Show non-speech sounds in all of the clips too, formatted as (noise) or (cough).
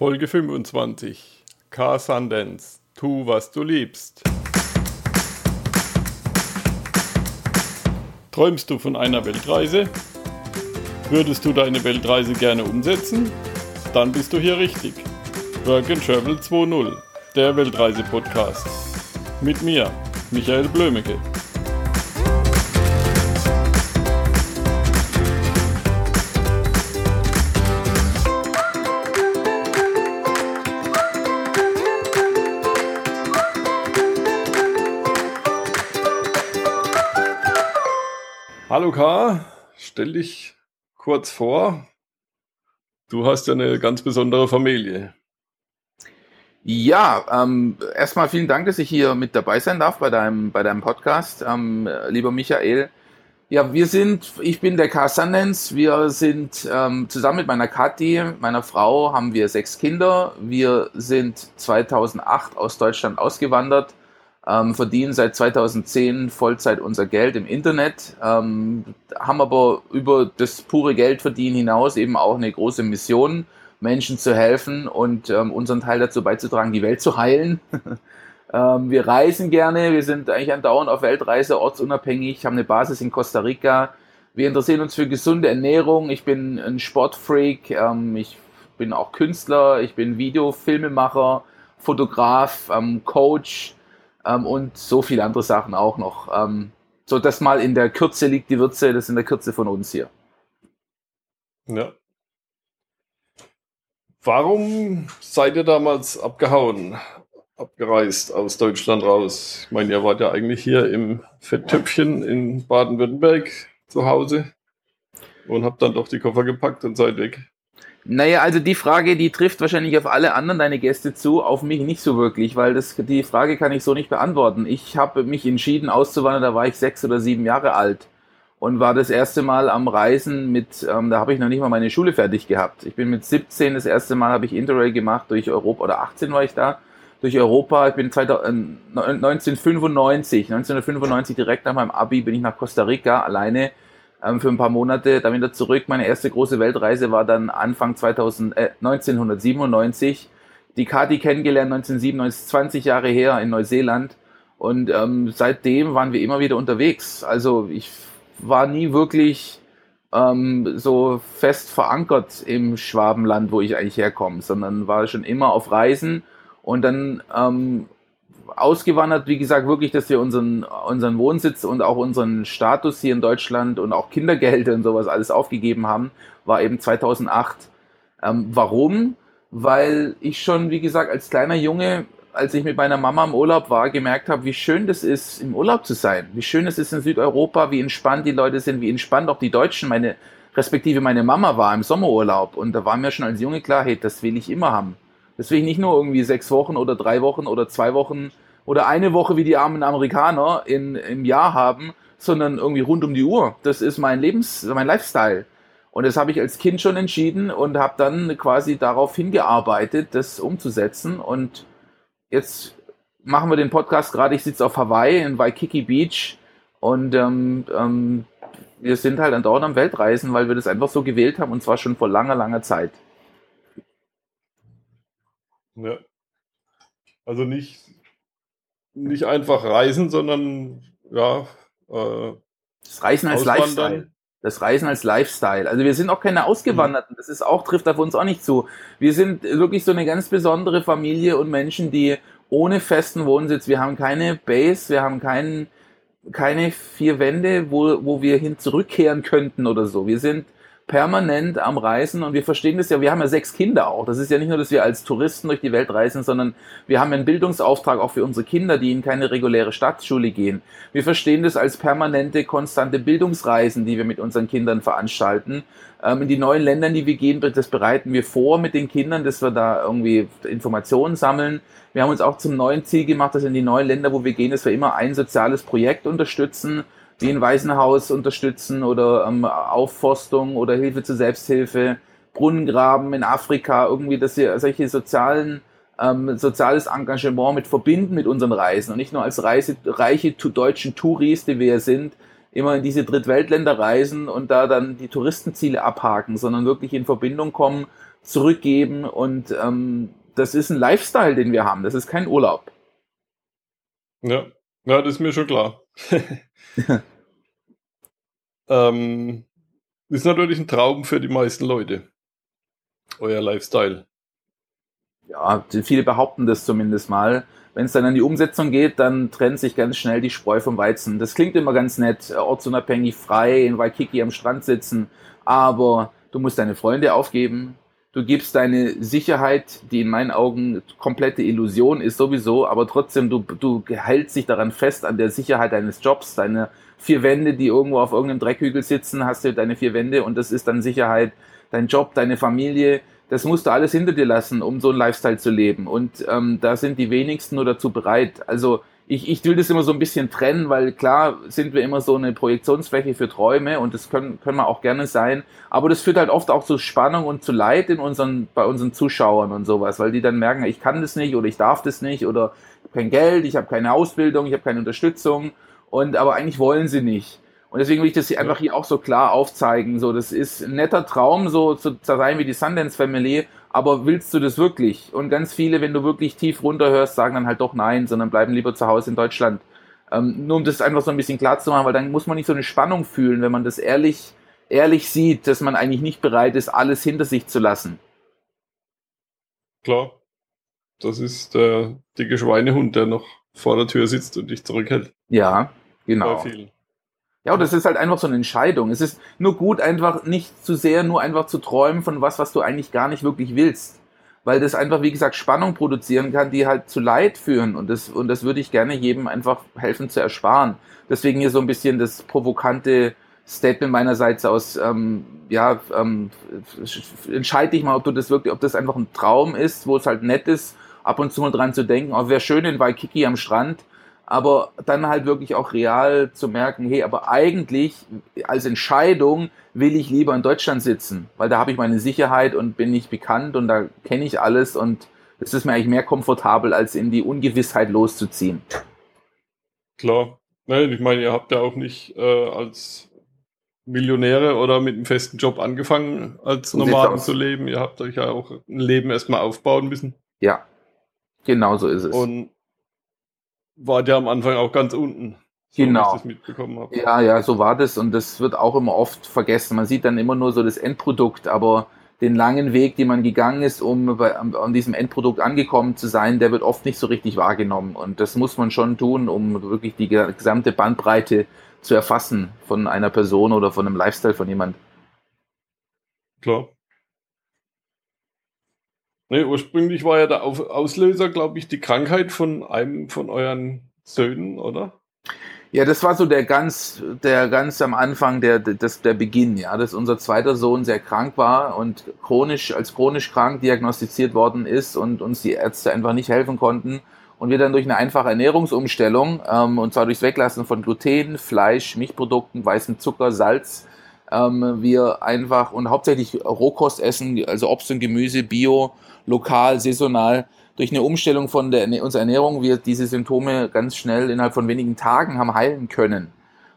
Folge 25. Car Sundance. Tu, was du liebst. Träumst du von einer Weltreise? Würdest du deine Weltreise gerne umsetzen? Dann bist du hier richtig. Work and Travel 2.0, der Weltreise-Podcast. Mit mir, Michael Blömecke. Hallo K, stell dich kurz vor. Du hast ja eine ganz besondere Familie. Ja, ähm, erstmal vielen Dank, dass ich hier mit dabei sein darf bei deinem, bei deinem Podcast, ähm, lieber Michael. Ja, wir sind, ich bin der K. Sundance, wir sind ähm, zusammen mit meiner Kathi, meiner Frau, haben wir sechs Kinder. Wir sind 2008 aus Deutschland ausgewandert ähm, verdienen seit 2010 Vollzeit unser Geld im Internet, ähm, haben aber über das pure Geldverdienen hinaus eben auch eine große Mission, Menschen zu helfen und ähm, unseren Teil dazu beizutragen, die Welt zu heilen. (laughs) ähm, wir reisen gerne, wir sind eigentlich andauernd auf Weltreise, ortsunabhängig, haben eine Basis in Costa Rica. Wir interessieren uns für gesunde Ernährung. Ich bin ein Sportfreak, ähm, ich bin auch Künstler, ich bin Videofilmemacher, Fotograf, ähm, Coach, ähm, und so viele andere Sachen auch noch. Ähm, so, das mal in der Kürze liegt die Würze, das ist in der Kürze von uns hier. Ja. Warum seid ihr damals abgehauen, abgereist aus Deutschland raus? Ich meine, ihr wart ja eigentlich hier im Fetttöpfchen in Baden-Württemberg zu Hause und habt dann doch die Koffer gepackt und seid weg. Naja, also die Frage, die trifft wahrscheinlich auf alle anderen deine Gäste zu, auf mich nicht so wirklich, weil das, die Frage kann ich so nicht beantworten. Ich habe mich entschieden auszuwandern, da war ich sechs oder sieben Jahre alt und war das erste Mal am Reisen mit, ähm, da habe ich noch nicht mal meine Schule fertig gehabt. Ich bin mit 17 das erste Mal habe ich Interrail gemacht durch Europa, oder 18 war ich da, durch Europa. Ich bin 2000, 1995, 1995 direkt nach meinem Abi bin ich nach Costa Rica alleine für ein paar Monate, dann wieder zurück. Meine erste große Weltreise war dann Anfang 2000, äh, 1997. Die Kati kennengelernt 1997, 20 Jahre her in Neuseeland. Und ähm, seitdem waren wir immer wieder unterwegs. Also ich war nie wirklich ähm, so fest verankert im Schwabenland, wo ich eigentlich herkomme, sondern war schon immer auf Reisen. Und dann ähm, ausgewandert, wie gesagt, wirklich, dass wir unseren, unseren Wohnsitz und auch unseren Status hier in Deutschland und auch Kindergelder und sowas alles aufgegeben haben, war eben 2008. Ähm, warum? Weil ich schon, wie gesagt, als kleiner Junge, als ich mit meiner Mama im Urlaub war, gemerkt habe, wie schön das ist, im Urlaub zu sein. Wie schön es ist in Südeuropa, wie entspannt die Leute sind, wie entspannt auch die Deutschen, meine, respektive meine Mama war im Sommerurlaub. Und da war mir schon als Junge klar, hey, das will ich immer haben. Das will ich nicht nur irgendwie sechs Wochen oder drei Wochen oder zwei Wochen oder eine Woche wie die armen Amerikaner in, im Jahr haben, sondern irgendwie rund um die Uhr. Das ist mein Lebens, mein Lifestyle. Und das habe ich als Kind schon entschieden und habe dann quasi darauf hingearbeitet, das umzusetzen. Und jetzt machen wir den Podcast gerade. Ich sitze auf Hawaii in Waikiki Beach und ähm, ähm, wir sind halt dort am Weltreisen, weil wir das einfach so gewählt haben und zwar schon vor langer, langer Zeit. Ja. Also nicht nicht einfach reisen, sondern ja. Äh, das Reisen als Lifestyle. Das Reisen als Lifestyle. Also wir sind auch keine Ausgewanderten. Das ist auch, trifft auf uns auch nicht zu. Wir sind wirklich so eine ganz besondere Familie und Menschen, die ohne festen Wohnsitz, wir haben keine Base, wir haben keinen, keine vier Wände, wo, wo wir hin zurückkehren könnten oder so. Wir sind permanent am Reisen und wir verstehen das ja, wir haben ja sechs Kinder auch. Das ist ja nicht nur, dass wir als Touristen durch die Welt reisen, sondern wir haben einen Bildungsauftrag auch für unsere Kinder, die in keine reguläre Stadtschule gehen. Wir verstehen das als permanente, konstante Bildungsreisen, die wir mit unseren Kindern veranstalten. Ähm, in die neuen Länder, die wir gehen, das bereiten wir vor mit den Kindern, dass wir da irgendwie Informationen sammeln. Wir haben uns auch zum neuen Ziel gemacht, dass in die neuen Länder, wo wir gehen, dass wir immer ein soziales Projekt unterstützen wie ein Waisenhaus unterstützen oder ähm, Aufforstung oder Hilfe zur Selbsthilfe, Brunnengraben in Afrika, irgendwie, dass wir solche sozialen ähm, soziales Engagement mit verbinden mit unseren Reisen und nicht nur als Reise, reiche deutschen Touris, die wir sind, immer in diese Drittweltländer reisen und da dann die Touristenziele abhaken, sondern wirklich in Verbindung kommen, zurückgeben und ähm, das ist ein Lifestyle, den wir haben. Das ist kein Urlaub. Ja, ja das ist mir schon klar. (laughs) (laughs) ähm, ist natürlich ein Traum für die meisten Leute. Euer Lifestyle. Ja, viele behaupten das zumindest mal. Wenn es dann an die Umsetzung geht, dann trennt sich ganz schnell die Spreu vom Weizen. Das klingt immer ganz nett, ortsunabhängig, frei in Waikiki am Strand sitzen, aber du musst deine Freunde aufgeben, du gibst deine Sicherheit, die in meinen Augen komplette Illusion ist sowieso, aber trotzdem, du, du hältst dich daran fest an der Sicherheit deines Jobs, deine vier Wände, die irgendwo auf irgendeinem Dreckhügel sitzen, hast du deine vier Wände und das ist dann Sicherheit, dein Job, deine Familie, das musst du alles hinter dir lassen, um so einen Lifestyle zu leben. Und ähm, da sind die wenigsten nur dazu bereit. Also ich, ich will das immer so ein bisschen trennen, weil klar sind wir immer so eine Projektionsfläche für Träume und das können, können wir auch gerne sein. Aber das führt halt oft auch zu Spannung und zu Leid in unseren, bei unseren Zuschauern und sowas, weil die dann merken, ich kann das nicht oder ich darf das nicht oder ich habe kein Geld, ich habe keine Ausbildung, ich habe keine Unterstützung und aber eigentlich wollen sie nicht. Und deswegen will ich das hier einfach hier auch so klar aufzeigen. So, das ist ein netter Traum, so zu sein wie die Sundance Family, aber willst du das wirklich? Und ganz viele, wenn du wirklich tief runterhörst, sagen dann halt doch nein, sondern bleiben lieber zu Hause in Deutschland. Ähm, nur um das einfach so ein bisschen klar zu machen, weil dann muss man nicht so eine Spannung fühlen, wenn man das ehrlich, ehrlich sieht, dass man eigentlich nicht bereit ist, alles hinter sich zu lassen. Klar. Das ist der dicke Schweinehund, der noch vor der Tür sitzt und dich zurückhält. Ja, genau. Bei vielen. Ja, und das ist halt einfach so eine Entscheidung. Es ist nur gut, einfach nicht zu sehr nur einfach zu träumen von was, was du eigentlich gar nicht wirklich willst. Weil das einfach, wie gesagt, Spannung produzieren kann, die halt zu Leid führen. Und das, und das würde ich gerne jedem einfach helfen zu ersparen. Deswegen hier so ein bisschen das provokante Statement meinerseits aus, ähm, ja, ähm, entscheide dich mal, ob du das wirklich, ob das einfach ein Traum ist, wo es halt nett ist, ab und zu mal dran zu denken, oh, wäre schön in Waikiki am Strand, aber dann halt wirklich auch real zu merken, hey, aber eigentlich als Entscheidung will ich lieber in Deutschland sitzen, weil da habe ich meine Sicherheit und bin nicht bekannt und da kenne ich alles und es ist mir eigentlich mehr komfortabel, als in die Ungewissheit loszuziehen. Klar. Nein, ich meine, ihr habt ja auch nicht äh, als Millionäre oder mit einem festen Job angefangen, als Nomaden zu leben. Ihr habt euch ja auch ein Leben erstmal aufbauen müssen. Ja, genau so ist es. Und war der am Anfang auch ganz unten. So genau. Ich das mitbekommen habe. Ja, ja, so war das und das wird auch immer oft vergessen. Man sieht dann immer nur so das Endprodukt, aber den langen Weg, den man gegangen ist, um bei, an diesem Endprodukt angekommen zu sein, der wird oft nicht so richtig wahrgenommen. Und das muss man schon tun, um wirklich die gesamte Bandbreite zu erfassen von einer Person oder von einem Lifestyle von jemand. Klar. Nee, ursprünglich war ja der Auslöser, glaube ich, die Krankheit von einem von euren Söhnen, oder? Ja, das war so der ganz, der ganz am Anfang, der, das, der Beginn, ja, dass unser zweiter Sohn sehr krank war und chronisch, als chronisch krank diagnostiziert worden ist und uns die Ärzte einfach nicht helfen konnten. Und wir dann durch eine einfache Ernährungsumstellung, ähm, und zwar durchs Weglassen von Gluten, Fleisch, Milchprodukten, weißem Zucker, Salz, ähm, wir einfach und hauptsächlich Rohkost essen, also Obst und Gemüse, Bio, lokal, saisonal, durch eine Umstellung von der, unserer Ernährung wir diese Symptome ganz schnell innerhalb von wenigen Tagen haben heilen können.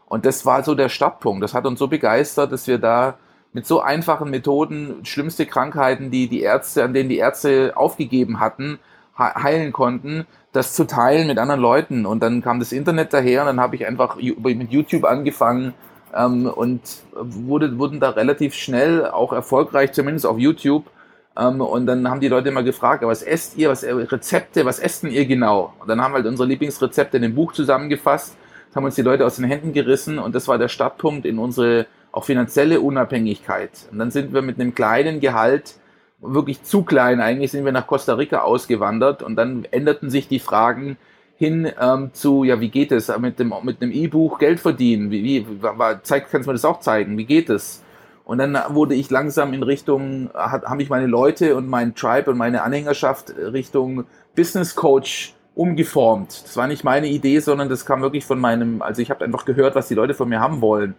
Und das war so der Startpunkt. Das hat uns so begeistert, dass wir da mit so einfachen Methoden schlimmste Krankheiten, die die Ärzte, an denen die Ärzte aufgegeben hatten, heilen konnten, das zu teilen mit anderen Leuten. Und dann kam das Internet daher und dann habe ich einfach mit YouTube angefangen ähm, und wurde, wurden da relativ schnell auch erfolgreich, zumindest auf YouTube, ähm, und dann haben die Leute immer gefragt, was esst ihr, was äh, Rezepte, was essen ihr genau? Und dann haben wir halt unsere Lieblingsrezepte in dem Buch zusammengefasst, haben uns die Leute aus den Händen gerissen und das war der Startpunkt in unsere auch finanzielle Unabhängigkeit. Und dann sind wir mit einem kleinen Gehalt, wirklich zu klein eigentlich, sind wir nach Costa Rica ausgewandert und dann änderten sich die Fragen hin ähm, zu, ja, wie geht es mit dem mit einem E-Buch Geld verdienen? Wie, wie war, zeig, kannst du mir das auch zeigen? Wie geht es? Und dann wurde ich langsam in Richtung, habe ich meine Leute und mein Tribe und meine Anhängerschaft Richtung Business Coach umgeformt. Das war nicht meine Idee, sondern das kam wirklich von meinem, also ich habe einfach gehört, was die Leute von mir haben wollen.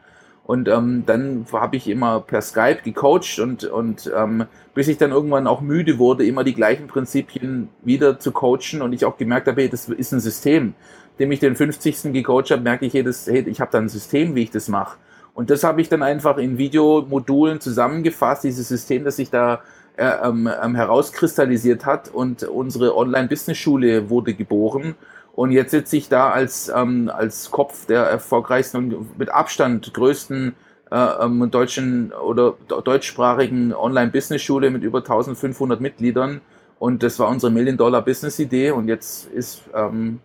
Und ähm, dann habe ich immer per Skype gecoacht und, und ähm, bis ich dann irgendwann auch müde wurde, immer die gleichen Prinzipien wieder zu coachen und ich auch gemerkt habe, hey, das ist ein System. Dem ich den 50. gecoacht habe, merke ich, hey, das, hey ich habe da ein System, wie ich das mache. Und das habe ich dann einfach in Videomodulen zusammengefasst, dieses System, das sich da äh, ähm, ähm, herauskristallisiert hat und unsere Online-Business-Schule wurde geboren. Und jetzt sitze ich da als, ähm, als Kopf der erfolgreichsten und mit Abstand größten äh, ähm, deutschen oder deutschsprachigen Online-Business-Schule mit über 1500 Mitgliedern. Und das war unsere Million-Dollar-Business-Idee. Und jetzt ist ähm,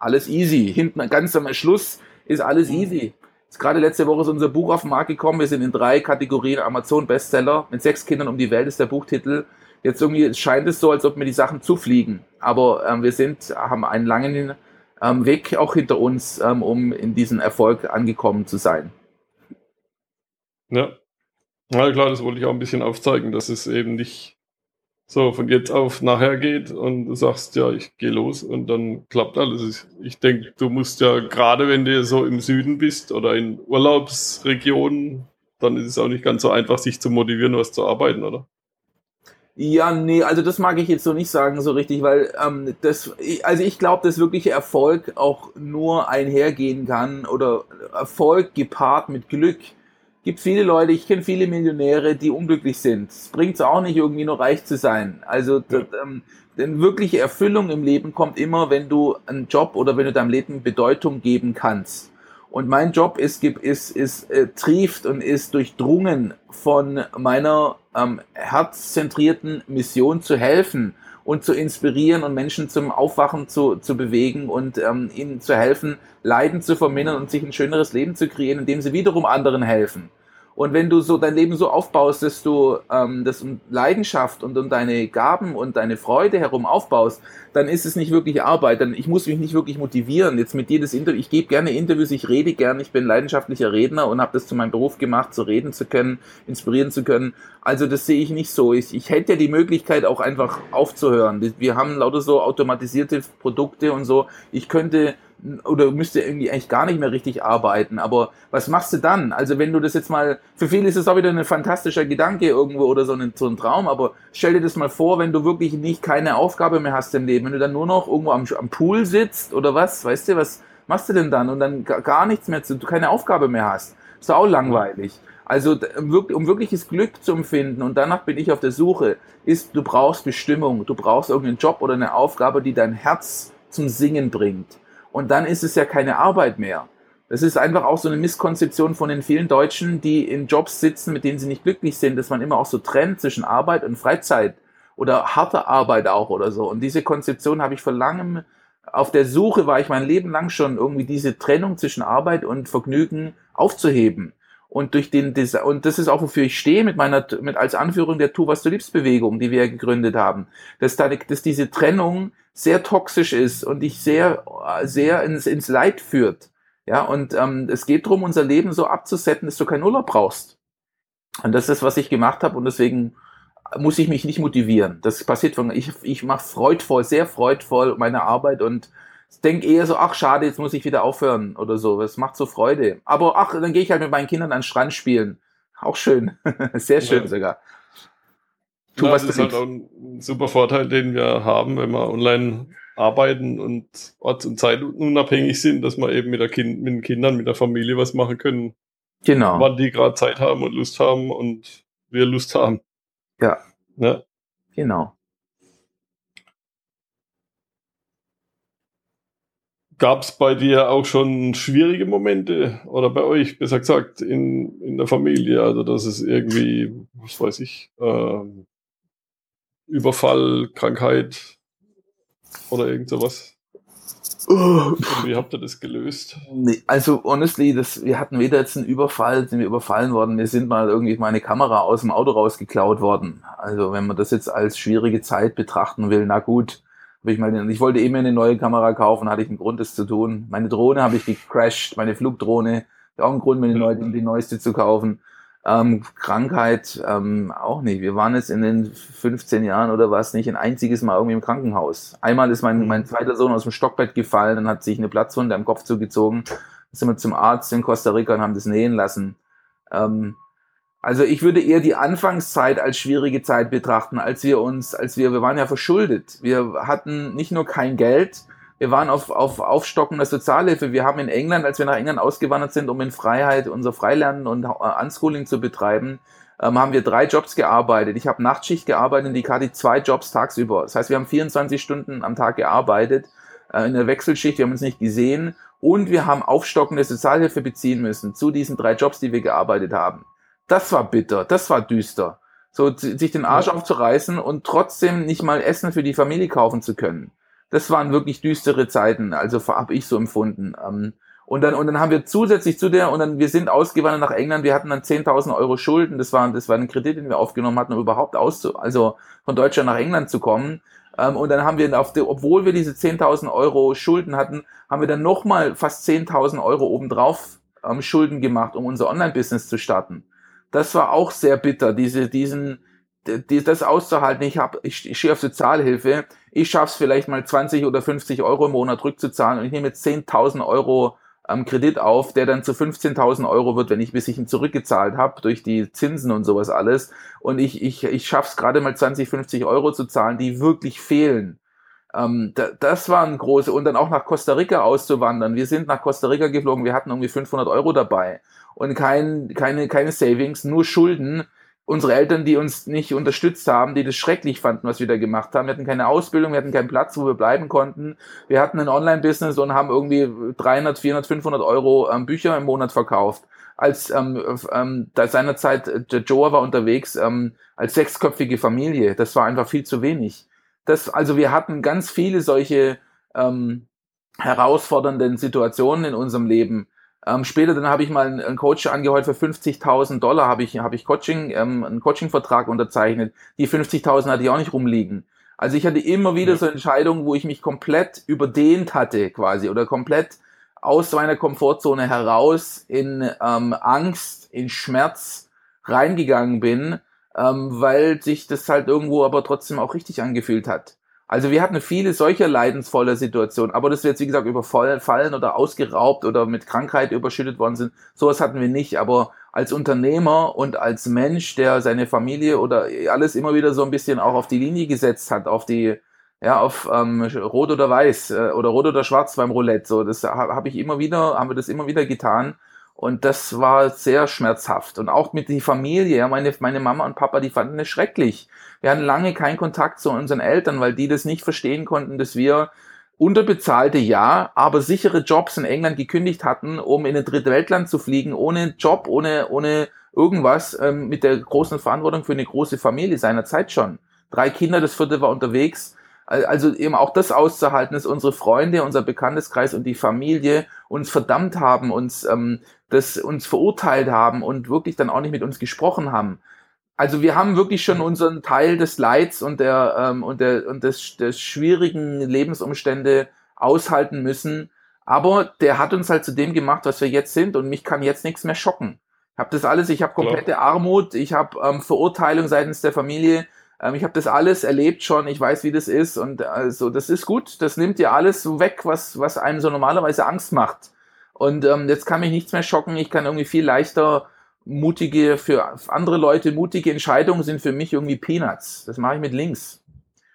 alles easy. Hinten ganz am Schluss ist alles easy. Ist gerade letzte Woche ist unser Buch auf den Markt gekommen. Wir sind in drei Kategorien Amazon Bestseller. Mit sechs Kindern um die Welt ist der Buchtitel. Jetzt irgendwie scheint es so, als ob mir die Sachen zufliegen. Aber ähm, wir sind, haben einen langen ähm, Weg auch hinter uns, ähm, um in diesen Erfolg angekommen zu sein. Ja. Na klar, das wollte ich auch ein bisschen aufzeigen, dass es eben nicht so von jetzt auf nachher geht und du sagst, ja, ich gehe los und dann klappt alles. Ich denke, du musst ja gerade, wenn du so im Süden bist oder in Urlaubsregionen, dann ist es auch nicht ganz so einfach, sich zu motivieren, was zu arbeiten, oder? Ja, nee, also das mag ich jetzt so nicht sagen so richtig, weil ähm, das, also ich glaube, dass wirklich Erfolg auch nur einhergehen kann oder Erfolg gepaart mit Glück gibt viele Leute, ich kenne viele Millionäre, die unglücklich sind. Es bringt auch nicht, irgendwie nur reich zu sein. Also, das, ähm, denn wirkliche Erfüllung im Leben kommt immer, wenn du einen Job oder wenn du deinem Leben Bedeutung geben kannst. Und mein Job ist, ist, ist äh, trieft und ist durchdrungen von meiner ähm, herzzentrierten Mission zu helfen und zu inspirieren und Menschen zum Aufwachen zu, zu bewegen und ähm, ihnen zu helfen, Leiden zu vermindern und sich ein schöneres Leben zu kreieren, indem sie wiederum anderen helfen. Und wenn du so dein Leben so aufbaust, dass du ähm, das um Leidenschaft und um deine Gaben und deine Freude herum aufbaust, dann ist es nicht wirklich Arbeit. Dann ich muss mich nicht wirklich motivieren. Jetzt mit jedes Interview, ich gebe gerne Interviews, ich rede gerne, ich bin leidenschaftlicher Redner und habe das zu meinem Beruf gemacht, zu reden zu können, inspirieren zu können. Also das sehe ich nicht so. Ich, ich hätte ja die Möglichkeit auch einfach aufzuhören. Wir haben lauter so automatisierte Produkte und so. Ich könnte oder müsste irgendwie eigentlich gar nicht mehr richtig arbeiten. Aber was machst du dann? Also wenn du das jetzt mal, für viele ist es auch wieder ein fantastischer Gedanke irgendwo oder so ein, so ein Traum, aber stell dir das mal vor, wenn du wirklich nicht keine Aufgabe mehr hast im Leben, wenn du dann nur noch irgendwo am, am Pool sitzt oder was, weißt du, was machst du denn dann? Und dann gar nichts mehr, zu, du keine Aufgabe mehr hast. Ist auch langweilig. Also um wirkliches Glück zu empfinden, und danach bin ich auf der Suche, ist, du brauchst Bestimmung, du brauchst irgendeinen Job oder eine Aufgabe, die dein Herz zum Singen bringt und dann ist es ja keine Arbeit mehr. Das ist einfach auch so eine Misskonzeption von den vielen Deutschen, die in Jobs sitzen, mit denen sie nicht glücklich sind, dass man immer auch so trennt zwischen Arbeit und Freizeit oder harter Arbeit auch oder so. Und diese Konzeption habe ich vor langem auf der Suche war ich mein Leben lang schon irgendwie diese Trennung zwischen Arbeit und Vergnügen aufzuheben. Und durch den und das ist auch wofür ich stehe mit meiner mit als Anführung der Tu was du liebst Bewegung, die wir ja gegründet haben, dass da dass diese Trennung sehr toxisch ist und dich sehr, sehr ins, ins Leid führt. Ja, und ähm, es geht darum, unser Leben so abzusetzen, dass du keinen Urlaub brauchst. Und das ist, was ich gemacht habe und deswegen muss ich mich nicht motivieren. Das passiert von, ich, ich mache freudvoll, sehr freudvoll meine Arbeit und denke eher so, ach schade, jetzt muss ich wieder aufhören oder so. Es macht so Freude. Aber ach, dann gehe ich halt mit meinen Kindern an den Strand spielen. Auch schön. (laughs) sehr schön ja. sogar. Tu, ja, was das ist halt auch ein super Vorteil, den wir haben, wenn wir online arbeiten und orts- und zeitunabhängig sind, dass wir eben mit, der kind, mit den Kindern, mit der Familie was machen können. Genau. Wann die gerade Zeit haben und Lust haben und wir Lust haben. Ja. ja. Genau. Gab es bei dir auch schon schwierige Momente oder bei euch, besser gesagt, in, in der Familie? Also, dass es irgendwie, was weiß ich, ähm, Überfall, Krankheit oder irgend sowas? Wie habt ihr das gelöst? Nee, also honestly, das, wir hatten weder jetzt einen Überfall, sind wir überfallen worden, wir sind mal irgendwie meine Kamera aus dem Auto rausgeklaut worden. Also wenn man das jetzt als schwierige Zeit betrachten will, na gut. Hab ich, mal, ich wollte eben eine neue Kamera kaufen, hatte ich einen Grund, das zu tun. Meine Drohne habe ich gecrashed, meine Flugdrohne, auch ein Grund, mir die, die neueste zu kaufen. Ähm, Krankheit ähm, auch nicht. Wir waren jetzt in den 15 Jahren oder was nicht ein einziges Mal irgendwie im Krankenhaus. Einmal ist mein, mein zweiter Sohn aus dem Stockbett gefallen und hat sich eine Platzwunde am Kopf zugezogen. Dann sind wir zum Arzt in Costa Rica und haben das nähen lassen. Ähm, also ich würde eher die Anfangszeit als schwierige Zeit betrachten, als wir uns, als wir, wir waren ja verschuldet. Wir hatten nicht nur kein Geld, wir waren auf, auf Aufstocken der Sozialhilfe. Wir haben in England, als wir nach England ausgewandert sind, um in Freiheit unser Freilernen und Unschooling zu betreiben, ähm, haben wir drei Jobs gearbeitet. Ich habe Nachtschicht gearbeitet und die Kati zwei Jobs tagsüber. Das heißt, wir haben 24 Stunden am Tag gearbeitet äh, in der Wechselschicht. Wir haben uns nicht gesehen und wir haben aufstockende Sozialhilfe beziehen müssen zu diesen drei Jobs, die wir gearbeitet haben. Das war bitter, das war düster. So sich den Arsch ja. aufzureißen und trotzdem nicht mal Essen für die Familie kaufen zu können. Das waren wirklich düstere Zeiten, also habe ich so empfunden. Ähm, und dann, und dann haben wir zusätzlich zu der, und dann, wir sind ausgewandert nach England, wir hatten dann 10.000 Euro Schulden, das war, das war ein Kredit, den wir aufgenommen hatten, um überhaupt auszu, also von Deutschland nach England zu kommen. Ähm, und dann haben wir, auf der, obwohl wir diese 10.000 Euro Schulden hatten, haben wir dann nochmal fast 10.000 Euro obendrauf ähm, Schulden gemacht, um unser Online-Business zu starten. Das war auch sehr bitter, diese, diesen, die, das auszuhalten. Ich habe, ich, ich stehe auf Sozialhilfe. Ich schaff's vielleicht mal 20 oder 50 Euro im Monat rückzuzahlen und ich nehme jetzt 10.000 Euro am Kredit auf, der dann zu 15.000 Euro wird, wenn ich bis ich ihn zurückgezahlt habe durch die Zinsen und sowas alles. Und ich, ich, ich schaff's gerade mal 20, 50 Euro zu zahlen, die wirklich fehlen. Ähm, da, das war ein große und dann auch nach Costa Rica auszuwandern. Wir sind nach Costa Rica geflogen, wir hatten irgendwie 500 Euro dabei und kein, keine, keine Savings, nur Schulden unsere Eltern, die uns nicht unterstützt haben, die das schrecklich fanden, was wir da gemacht haben. Wir hatten keine Ausbildung, wir hatten keinen Platz, wo wir bleiben konnten. Wir hatten ein Online-Business und haben irgendwie 300, 400, 500 Euro ähm, Bücher im Monat verkauft. Als ähm, ähm, da seinerzeit äh, der Joe war unterwegs ähm, als sechsköpfige Familie. Das war einfach viel zu wenig. Das, also wir hatten ganz viele solche ähm, herausfordernden Situationen in unserem Leben ähm, später dann habe ich mal einen, einen Coach angeheuert für 50.000 Dollar, habe ich, hab ich Coaching, ähm, einen Coaching-Vertrag unterzeichnet. Die 50.000 hatte ich auch nicht rumliegen. Also ich hatte immer wieder so Entscheidungen, wo ich mich komplett überdehnt hatte quasi oder komplett aus meiner Komfortzone heraus in ähm, Angst, in Schmerz reingegangen bin, ähm, weil sich das halt irgendwo aber trotzdem auch richtig angefühlt hat. Also wir hatten viele solcher leidensvoller Situationen, aber dass wir jetzt, wie gesagt, überfallen oder ausgeraubt oder mit Krankheit überschüttet worden sind, sowas hatten wir nicht. Aber als Unternehmer und als Mensch, der seine Familie oder alles immer wieder so ein bisschen auch auf die Linie gesetzt hat, auf die, ja, auf ähm, Rot oder Weiß äh, oder Rot oder Schwarz beim Roulette, so, das habe hab ich immer wieder, haben wir das immer wieder getan. Und das war sehr schmerzhaft. Und auch mit die Familie, ja, meine, meine Mama und Papa, die fanden es schrecklich. Wir hatten lange keinen Kontakt zu unseren Eltern, weil die das nicht verstehen konnten, dass wir unterbezahlte, ja, aber sichere Jobs in England gekündigt hatten, um in ein dritte Weltland zu fliegen, ohne Job, ohne, ohne irgendwas, ähm, mit der großen Verantwortung für eine große Familie seiner Zeit schon. Drei Kinder, das vierte war unterwegs also eben auch das auszuhalten, dass unsere Freunde, unser Bekannteskreis und die Familie uns verdammt haben, uns ähm, das uns verurteilt haben und wirklich dann auch nicht mit uns gesprochen haben. Also wir haben wirklich schon unseren Teil des Leids und der ähm, und der und des, des schwierigen Lebensumstände aushalten müssen. Aber der hat uns halt zu dem gemacht, was wir jetzt sind und mich kann jetzt nichts mehr schocken. Ich habe das alles, ich habe komplette Armut, ich habe ähm, Verurteilung seitens der Familie, ähm, ich habe das alles erlebt schon, ich weiß, wie das ist und also das ist gut, das nimmt dir alles so weg, was, was einem so normalerweise Angst macht. Und ähm, jetzt kann mich nichts mehr schocken, ich kann irgendwie viel leichter mutige, für andere Leute mutige Entscheidungen sind für mich irgendwie Peanuts. Das mache ich mit links.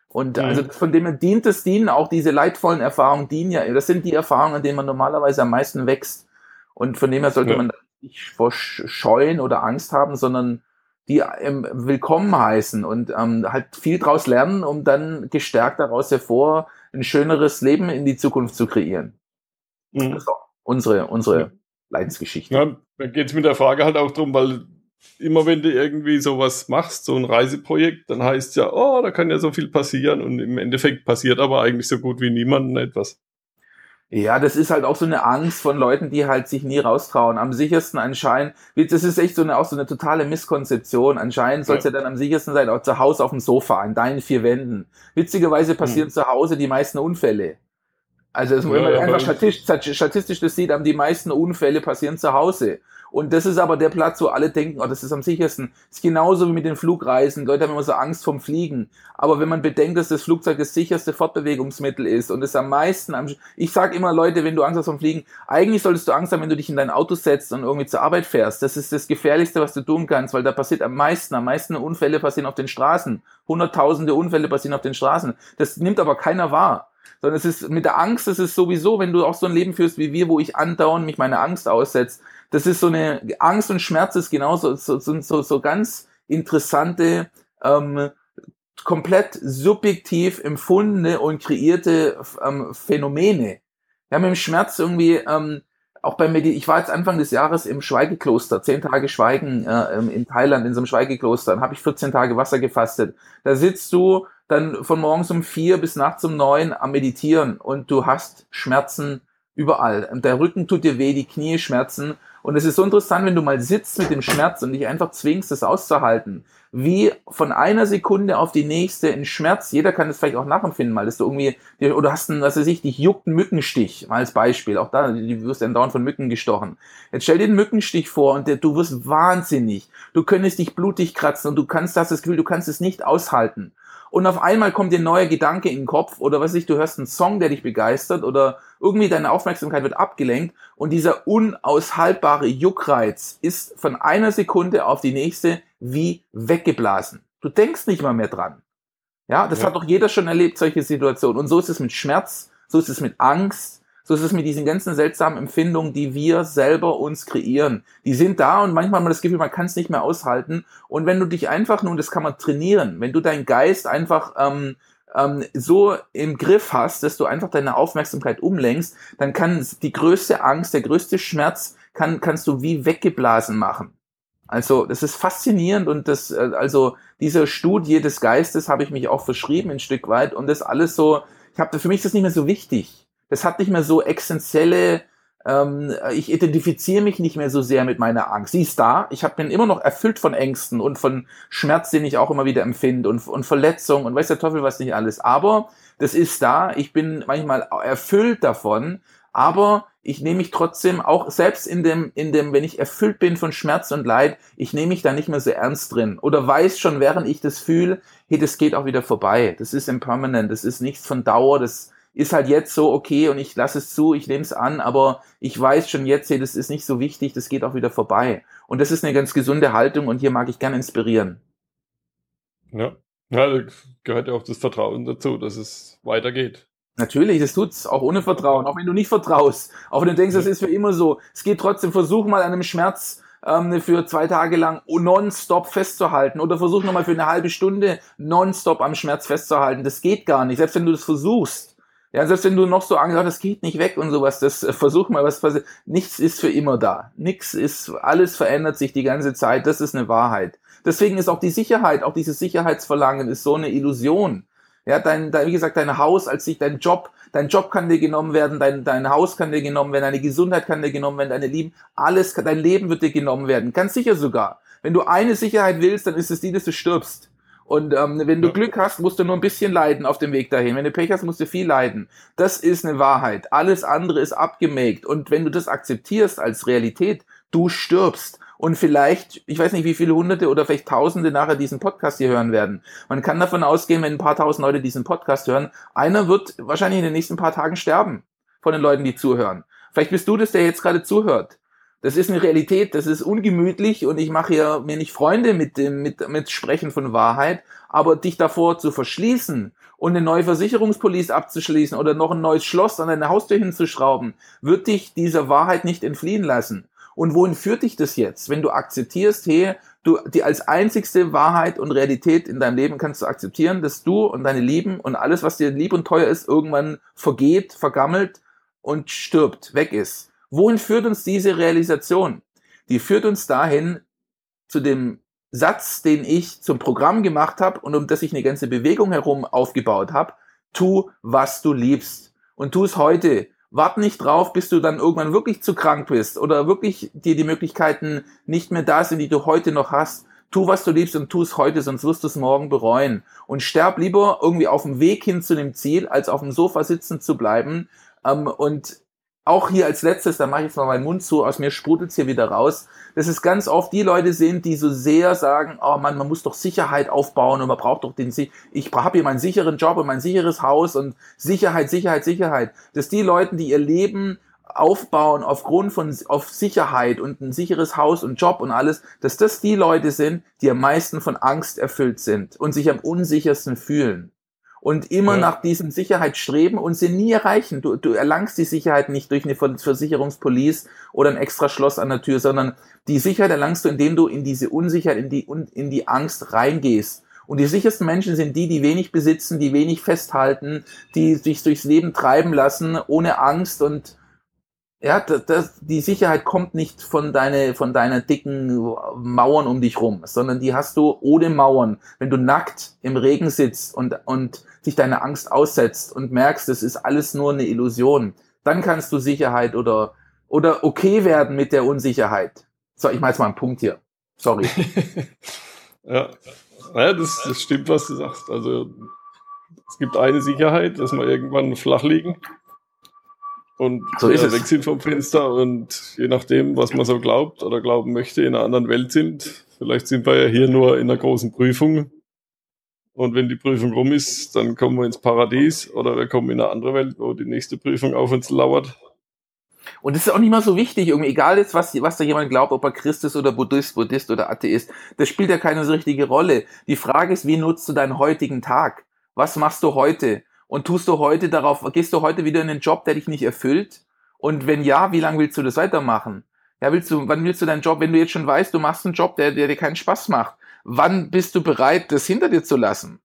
Und mhm. also von dem her dient es dienen, auch diese leidvollen Erfahrungen dienen ja, das sind die Erfahrungen, an denen man normalerweise am meisten wächst. Und von dem her sollte ja. man nicht vor Scheuen oder Angst haben, sondern die ähm, willkommen heißen und ähm, halt viel draus lernen, um dann gestärkt daraus hervor ein schöneres Leben in die Zukunft zu kreieren. Mhm. Das ist unsere, unsere. Leidensgeschichte. Ja, da geht es mit der Frage halt auch drum, weil immer wenn du irgendwie sowas machst, so ein Reiseprojekt, dann heißt ja, oh, da kann ja so viel passieren und im Endeffekt passiert aber eigentlich so gut wie niemandem etwas. Ja, das ist halt auch so eine Angst von Leuten, die halt sich nie raustrauen. Am sichersten anscheinend, das ist echt so eine, auch so eine totale Misskonzeption. Anscheinend soll es ja. ja. dann am sichersten sein, auch zu Hause auf dem Sofa, in deinen vier Wänden. Witzigerweise passieren hm. zu Hause die meisten Unfälle. Also wenn man ja, einfach statistisch, statistisch das sieht, haben die meisten Unfälle passieren zu Hause. Und das ist aber der Platz, wo alle denken, oh, das ist am sichersten. Das ist genauso wie mit den Flugreisen. Leute haben immer so Angst vom Fliegen. Aber wenn man bedenkt, dass das Flugzeug das sicherste Fortbewegungsmittel ist und es am meisten am, ich sage immer Leute, wenn du Angst hast vom Fliegen, eigentlich solltest du Angst haben, wenn du dich in dein Auto setzt und irgendwie zur Arbeit fährst. Das ist das Gefährlichste, was du tun kannst, weil da passiert am meisten, am meisten Unfälle passieren auf den Straßen. Hunderttausende Unfälle passieren auf den Straßen. Das nimmt aber keiner wahr sondern es ist mit der Angst, das ist sowieso, wenn du auch so ein Leben führst wie wir, wo ich andauernd mich meine Angst aussetze, das ist so eine Angst und Schmerz ist genauso so, so, so, so ganz interessante, ähm, komplett subjektiv empfundene und kreierte ähm, Phänomene. Wir haben im Schmerz irgendwie ähm, auch bei Medi ich war jetzt Anfang des Jahres im Schweigekloster, zehn Tage Schweigen äh, in Thailand in so einem Schweigekloster, dann habe ich 14 Tage Wasser gefastet. Da sitzt du dann von morgens um vier bis nachts um neun am Meditieren und du hast Schmerzen überall. Der Rücken tut dir weh, die Knie schmerzen. Und es ist so interessant, wenn du mal sitzt mit dem Schmerz und dich einfach zwingst, das auszuhalten. Wie von einer Sekunde auf die nächste in Schmerz, jeder kann das vielleicht auch nachempfinden, mal, dass du irgendwie, oder hast einen, was weiß ich, dich juckt ein Mückenstich, mal als Beispiel. Auch da, du wirst dann dauernd von Mücken gestochen. Jetzt stell dir den Mückenstich vor und der, du wirst wahnsinnig. Du könntest dich blutig kratzen und du kannst, hast das Gefühl, du kannst es nicht aushalten und auf einmal kommt dir ein neuer Gedanke in den Kopf oder was ich, du hörst einen Song, der dich begeistert oder irgendwie deine Aufmerksamkeit wird abgelenkt und dieser unaushaltbare Juckreiz ist von einer Sekunde auf die nächste wie weggeblasen. Du denkst nicht mal mehr dran. Ja, das ja. hat doch jeder schon erlebt, solche Situationen. Und so ist es mit Schmerz, so ist es mit Angst, so ist es mit diesen ganzen seltsamen Empfindungen, die wir selber uns kreieren. Die sind da und manchmal hat man das Gefühl, man kann es nicht mehr aushalten. Und wenn du dich einfach nun, das kann man trainieren, wenn du deinen Geist einfach ähm, ähm, so im Griff hast, dass du einfach deine Aufmerksamkeit umlenkst, dann kann die größte Angst, der größte Schmerz, kann, kannst du wie weggeblasen machen. Also das ist faszinierend und das, äh, also diese Studie des Geistes habe ich mich auch verschrieben ein Stück weit und das alles so, ich habe für mich ist das nicht mehr so wichtig das hat nicht mehr so essentielle, ähm, ich identifiziere mich nicht mehr so sehr mit meiner Angst. Sie ist da, ich hab, bin immer noch erfüllt von Ängsten und von Schmerz, den ich auch immer wieder empfinde und, und Verletzung und weiß der Teufel was nicht alles. Aber das ist da, ich bin manchmal erfüllt davon, aber ich nehme mich trotzdem auch selbst in dem, in dem, wenn ich erfüllt bin von Schmerz und Leid, ich nehme mich da nicht mehr so ernst drin oder weiß schon, während ich das fühle, hey, das geht auch wieder vorbei. Das ist impermanent, das ist nichts von Dauer, das ist halt jetzt so okay und ich lasse es zu, ich nehme es an, aber ich weiß schon jetzt, hey, das ist nicht so wichtig, das geht auch wieder vorbei. Und das ist eine ganz gesunde Haltung und hier mag ich gerne inspirieren. Ja, ja da gehört ja auch das Vertrauen dazu, dass es weitergeht. Natürlich, das tut's auch ohne Vertrauen, auch wenn du nicht vertraust, auch wenn du denkst, das ist für immer so. Es geht trotzdem, versuch mal an einem Schmerz ähm, für zwei Tage lang nonstop festzuhalten oder versuch nochmal für eine halbe Stunde nonstop am Schmerz festzuhalten. Das geht gar nicht, selbst wenn du das versuchst. Ja, selbst wenn du noch so Angst hast, das geht nicht weg und sowas, das äh, versuch mal was passiert. Nichts ist für immer da. Nichts ist, alles verändert sich die ganze Zeit. Das ist eine Wahrheit. Deswegen ist auch die Sicherheit, auch dieses Sicherheitsverlangen ist so eine Illusion. Ja, dein, dein, wie gesagt, dein Haus als sich, dein Job, dein Job kann dir genommen werden, dein, dein Haus kann dir genommen werden, deine Gesundheit kann dir genommen werden, deine Lieben, alles, dein Leben wird dir genommen werden. Ganz sicher sogar. Wenn du eine Sicherheit willst, dann ist es die, dass du stirbst. Und ähm, wenn du ja. Glück hast, musst du nur ein bisschen leiden auf dem Weg dahin. Wenn du Pech hast, musst du viel leiden. Das ist eine Wahrheit. Alles andere ist abgemägt. Und wenn du das akzeptierst als Realität, du stirbst. Und vielleicht, ich weiß nicht, wie viele Hunderte oder vielleicht Tausende nachher diesen Podcast hier hören werden. Man kann davon ausgehen, wenn ein paar tausend Leute diesen Podcast hören, einer wird wahrscheinlich in den nächsten paar Tagen sterben von den Leuten, die zuhören. Vielleicht bist du das, der jetzt gerade zuhört. Das ist eine Realität, das ist ungemütlich und ich mache ja mir nicht Freunde mit dem, mit, mit Sprechen von Wahrheit, aber dich davor zu verschließen und eine neue Versicherungspolice abzuschließen oder noch ein neues Schloss an deine Haustür hinzuschrauben, wird dich dieser Wahrheit nicht entfliehen lassen. Und wohin führt dich das jetzt? Wenn du akzeptierst, hey, du, die als einzigste Wahrheit und Realität in deinem Leben kannst du akzeptieren, dass du und deine Lieben und alles, was dir lieb und teuer ist, irgendwann vergeht, vergammelt und stirbt, weg ist. Wohin führt uns diese Realisation? Die führt uns dahin zu dem Satz, den ich zum Programm gemacht habe und um das ich eine ganze Bewegung herum aufgebaut habe. Tu, was du liebst. Und tu es heute. Wart nicht drauf, bis du dann irgendwann wirklich zu krank bist oder wirklich dir die Möglichkeiten nicht mehr da sind, die du heute noch hast. Tu, was du liebst und tu es heute, sonst wirst du es morgen bereuen. Und sterb lieber irgendwie auf dem Weg hin zu dem Ziel, als auf dem Sofa sitzen zu bleiben Ähm, und auch hier als letztes, da mache ich jetzt mal meinen Mund zu, aus mir sprudelt's hier wieder raus, dass es ganz oft die Leute sind, die so sehr sagen, oh Mann, man muss doch Sicherheit aufbauen und man braucht doch den, ich habe hier meinen sicheren Job und mein sicheres Haus und Sicherheit, Sicherheit, Sicherheit. Dass die Leute, die ihr Leben aufbauen aufgrund von auf Sicherheit und ein sicheres Haus und Job und alles, dass das die Leute sind, die am meisten von Angst erfüllt sind und sich am unsichersten fühlen und immer ja. nach diesem Sicherheit streben und sie nie erreichen. Du, du erlangst die Sicherheit nicht durch eine Versicherungspolice oder ein extra Schloss an der Tür, sondern die Sicherheit erlangst du, indem du in diese Unsicherheit, in die, in die Angst reingehst. Und die sichersten Menschen sind die, die wenig besitzen, die wenig festhalten, die sich durchs Leben treiben lassen, ohne Angst und ja, das, das, die Sicherheit kommt nicht von deine, von deiner dicken Mauern um dich rum, sondern die hast du ohne Mauern. Wenn du nackt im Regen sitzt und, und dich deine Angst aussetzt und merkst, das ist alles nur eine Illusion, dann kannst du Sicherheit oder, oder okay werden mit der Unsicherheit. So, ich mache jetzt mal einen Punkt hier. Sorry. (laughs) ja, ja das, das stimmt, was du sagst. Also, es gibt eine Sicherheit, dass wir irgendwann flach liegen und so ist weg sind vom Fenster und je nachdem, was man so glaubt oder glauben möchte, in einer anderen Welt sind. Vielleicht sind wir ja hier nur in einer großen Prüfung. Und wenn die Prüfung rum ist, dann kommen wir ins Paradies oder wir kommen in eine andere Welt, wo die nächste Prüfung auf uns lauert. Und es ist auch nicht mal so wichtig, irgendwie, egal jetzt, was, was da jemand glaubt, ob er Christ ist oder Buddhist, Buddhist oder Atheist, das spielt ja keine so richtige Rolle. Die Frage ist, wie nutzt du deinen heutigen Tag? Was machst du heute? Und tust du heute darauf, gehst du heute wieder in einen Job, der dich nicht erfüllt? Und wenn ja, wie lange willst du das weitermachen? Ja, willst du, wann willst du deinen Job, wenn du jetzt schon weißt, du machst einen Job, der, der dir keinen Spaß macht? Wann bist du bereit, das hinter dir zu lassen?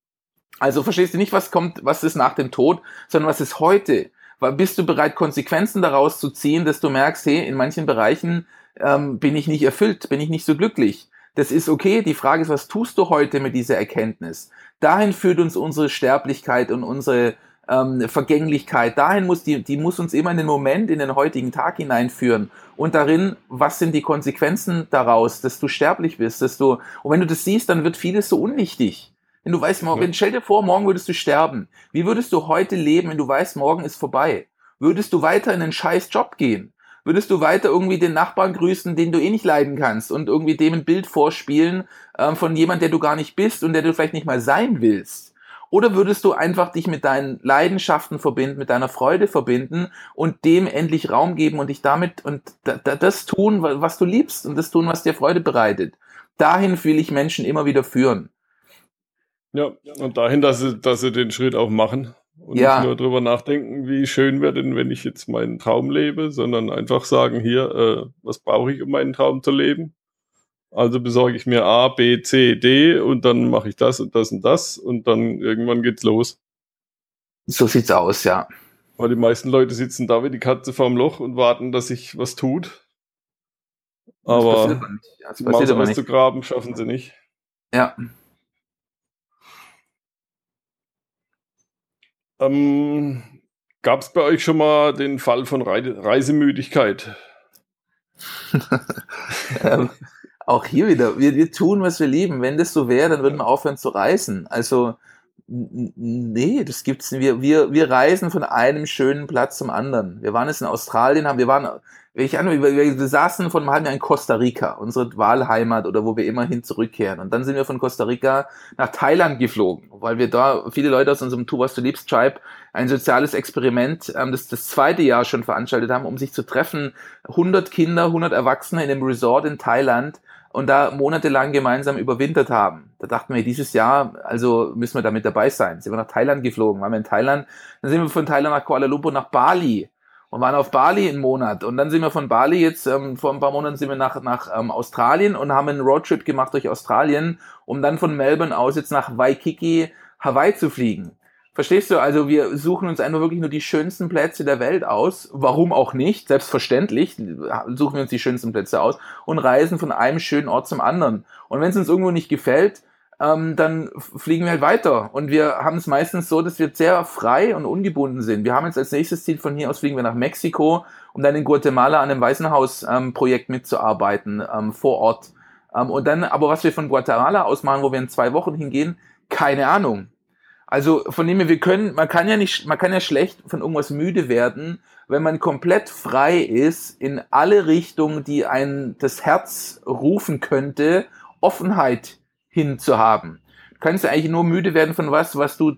Also verstehst du nicht, was kommt, was ist nach dem Tod, sondern was ist heute? Bist du bereit, Konsequenzen daraus zu ziehen, dass du merkst, hey, in manchen Bereichen ähm, bin ich nicht erfüllt, bin ich nicht so glücklich. Das ist okay. Die Frage ist, was tust du heute mit dieser Erkenntnis? Dahin führt uns unsere Sterblichkeit und unsere ähm, Vergänglichkeit. Dahin muss die, die muss uns immer in den Moment, in den heutigen Tag hineinführen. Und darin, was sind die Konsequenzen daraus, dass du sterblich bist, dass du, und wenn du das siehst, dann wird vieles so unwichtig. Wenn du weißt, morgen, wenn, stell dir vor, morgen würdest du sterben. Wie würdest du heute leben, wenn du weißt, morgen ist vorbei? Würdest du weiter in einen scheiß Job gehen? Würdest du weiter irgendwie den Nachbarn grüßen, den du eh nicht leiden kannst und irgendwie dem ein Bild vorspielen ähm, von jemand, der du gar nicht bist und der du vielleicht nicht mal sein willst? Oder würdest du einfach dich mit deinen Leidenschaften verbinden, mit deiner Freude verbinden und dem endlich Raum geben und dich damit und das tun, was du liebst und das tun, was dir Freude bereitet? Dahin will ich Menschen immer wieder führen. Ja, und dahin, dass sie, dass sie den Schritt auch machen und ja. nicht nur drüber nachdenken, wie schön wäre denn, wenn ich jetzt meinen Traum lebe, sondern einfach sagen, hier, äh, was brauche ich, um meinen Traum zu leben? Also besorge ich mir A, B, C, D und dann mache ich das und das und das und dann irgendwann geht's los. So sieht's aus, ja. Weil die meisten Leute sitzen da wie die Katze vorm Loch und warten, dass sich was tut. Aber das passiert das Maus zu graben schaffen sie nicht. Ja. Ähm, Gab es bei euch schon mal den Fall von Reisemüdigkeit? (laughs) ähm, auch hier wieder, wir, wir tun, was wir lieben. Wenn das so wäre, dann würden wir aufhören zu reisen. Also, nee, das gibt's nicht. Wir, wir, wir reisen von einem schönen Platz zum anderen. Wir waren jetzt in Australien, haben, wir waren, ich wir, wir saßen von einem halben Jahr in Costa Rica, unsere Wahlheimat oder wo wir immerhin zurückkehren. Und dann sind wir von Costa Rica nach Thailand geflogen, weil wir da viele Leute aus unserem Tour Was Du liebst Tribe ein soziales Experiment, ähm, das das zweite Jahr schon veranstaltet haben, um sich zu treffen. 100 Kinder, 100 Erwachsene in einem Resort in Thailand und da monatelang gemeinsam überwintert haben. Da dachten wir, dieses Jahr, also müssen wir damit dabei sein. Sind wir nach Thailand geflogen, waren wir in Thailand, dann sind wir von Thailand nach Kuala Lumpur nach Bali und waren auf Bali einen Monat. Und dann sind wir von Bali jetzt, ähm, vor ein paar Monaten sind wir nach, nach ähm, Australien und haben einen Roadtrip gemacht durch Australien, um dann von Melbourne aus jetzt nach Waikiki, Hawaii zu fliegen. Verstehst du? Also wir suchen uns einfach wirklich nur die schönsten Plätze der Welt aus. Warum auch nicht? Selbstverständlich suchen wir uns die schönsten Plätze aus und reisen von einem schönen Ort zum anderen. Und wenn es uns irgendwo nicht gefällt, ähm, dann fliegen wir halt weiter. Und wir haben es meistens so, dass wir sehr frei und ungebunden sind. Wir haben jetzt als nächstes Ziel von hier aus fliegen wir nach Mexiko, um dann in Guatemala an einem Waisenhaus-Projekt ähm, mitzuarbeiten ähm, vor Ort. Ähm, und dann, aber was wir von Guatemala aus machen, wo wir in zwei Wochen hingehen, keine Ahnung. Also von dem her, wir können, man kann ja nicht, man kann ja schlecht von irgendwas müde werden, wenn man komplett frei ist in alle Richtungen, die ein das Herz rufen könnte, Offenheit hinzuhaben. Du kannst ja eigentlich nur müde werden von was, was du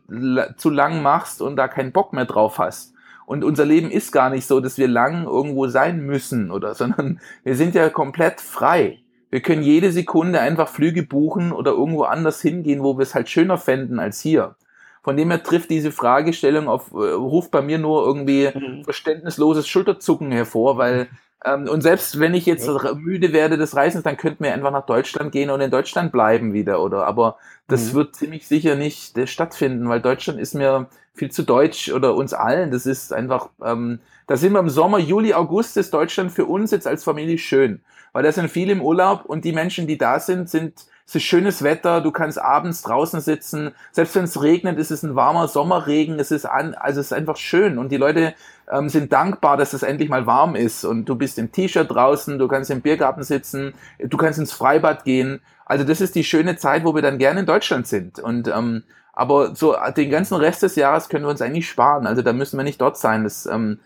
zu lang machst und da keinen Bock mehr drauf hast. Und unser Leben ist gar nicht so, dass wir lang irgendwo sein müssen oder, (laughs) sondern wir sind ja komplett frei. Wir können jede Sekunde einfach Flüge buchen oder irgendwo anders hingehen, wo wir es halt schöner fänden als hier. Von dem her trifft diese Fragestellung auf, äh, ruft bei mir nur irgendwie mhm. verständnisloses Schulterzucken hervor, weil ähm, und selbst wenn ich jetzt ja. müde werde des Reisens, dann könnten wir einfach nach Deutschland gehen und in Deutschland bleiben wieder, oder? Aber das mhm. wird ziemlich sicher nicht äh, stattfinden, weil Deutschland ist mir viel zu deutsch oder uns allen. Das ist einfach, ähm, da sind wir im Sommer, Juli, August ist Deutschland für uns jetzt als Familie schön, weil da sind viele im Urlaub und die Menschen, die da sind, sind es ist schönes Wetter, du kannst abends draußen sitzen, selbst wenn es regnet, ist es ein warmer Sommerregen, es ist an, also es ist einfach schön und die Leute ähm, sind dankbar, dass es endlich mal warm ist und du bist im T-Shirt draußen, du kannst im Biergarten sitzen, du kannst ins Freibad gehen. Also das ist die schöne Zeit, wo wir dann gerne in Deutschland sind und ähm, aber so den ganzen Rest des Jahres können wir uns eigentlich sparen. Also da müssen wir nicht dort sein. Das, ähm,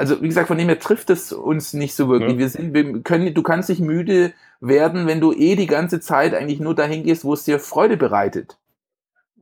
also wie gesagt, von dem her trifft es uns nicht so wirklich. Ja. Wir sind, wir können, du kannst dich müde werden, wenn du eh die ganze Zeit eigentlich nur dahin gehst, wo es dir Freude bereitet.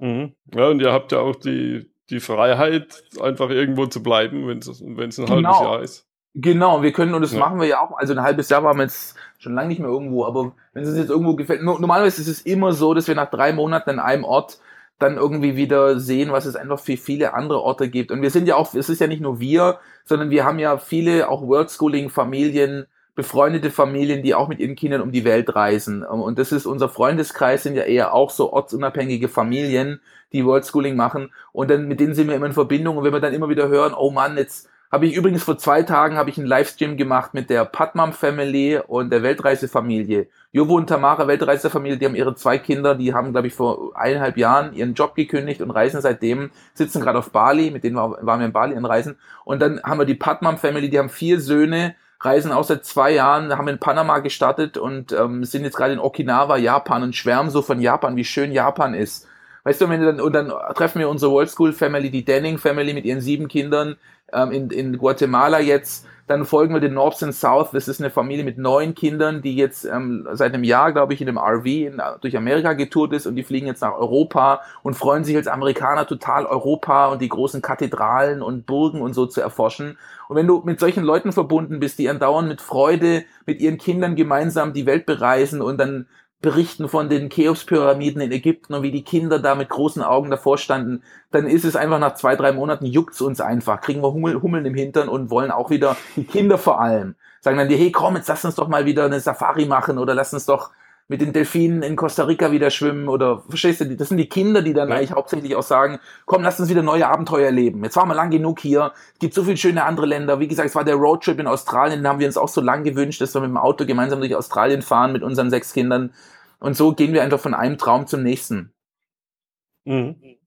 Mhm. Ja, und ihr habt ja auch die, die Freiheit, einfach irgendwo zu bleiben, wenn es ein genau. halbes Jahr ist. Genau, wir können, und das ja. machen wir ja auch, also ein halbes Jahr waren wir jetzt schon lange nicht mehr irgendwo, aber wenn es uns jetzt irgendwo gefällt, normalerweise ist es immer so, dass wir nach drei Monaten an einem Ort dann irgendwie wieder sehen, was es einfach für viele andere Orte gibt. Und wir sind ja auch, es ist ja nicht nur wir, sondern wir haben ja viele auch World Schooling Familien, befreundete Familien, die auch mit ihren Kindern um die Welt reisen. Und das ist unser Freundeskreis, sind ja eher auch so ortsunabhängige Familien, die World machen. Und dann mit denen sind wir immer in Verbindung. Und wenn wir dann immer wieder hören, oh Mann, jetzt habe ich übrigens vor zwei Tagen habe ich einen Livestream gemacht mit der Patmam Family und der Weltreisefamilie. Jovo und Tamara Weltreisefamilie, die haben ihre zwei Kinder, die haben, glaube ich, vor eineinhalb Jahren ihren Job gekündigt und reisen seitdem, sitzen gerade auf Bali, mit denen waren wir in Bali an Reisen. Und dann haben wir die Patmam Family, die haben vier Söhne, reisen auch seit zwei Jahren, haben in Panama gestartet und ähm, sind jetzt gerade in Okinawa, Japan und schwärmen so von Japan, wie schön Japan ist. Weißt du, wenn dann, und dann treffen wir unsere World School Family, die Denning Family mit ihren sieben Kindern ähm, in, in Guatemala jetzt dann folgen wir den North and South. Das ist eine Familie mit neun Kindern, die jetzt ähm, seit einem Jahr, glaube ich, in einem RV in, durch Amerika getourt ist und die fliegen jetzt nach Europa und freuen sich als Amerikaner total Europa und die großen Kathedralen und Burgen und so zu erforschen. Und wenn du mit solchen Leuten verbunden bist, die andauernd mit Freude mit ihren Kindern gemeinsam die Welt bereisen und dann berichten von den Cheops-Pyramiden in Ägypten und wie die Kinder da mit großen Augen davor standen, dann ist es einfach nach zwei, drei Monaten juckt's uns einfach, kriegen wir Hummel, Hummeln im Hintern und wollen auch wieder (laughs) Kinder vor allem. Sagen dann die, hey komm, jetzt lass uns doch mal wieder eine Safari machen oder lass uns doch mit den Delfinen in Costa Rica wieder schwimmen oder verstehst du, das sind die Kinder, die dann ja. eigentlich hauptsächlich auch sagen, komm, lass uns wieder neue Abenteuer erleben. Jetzt waren wir lang genug hier, es gibt so viele schöne andere Länder. Wie gesagt, es war der Roadtrip in Australien, den haben wir uns auch so lang gewünscht, dass wir mit dem Auto gemeinsam durch Australien fahren mit unseren sechs Kindern. Und so gehen wir einfach von einem Traum zum nächsten. Mhm.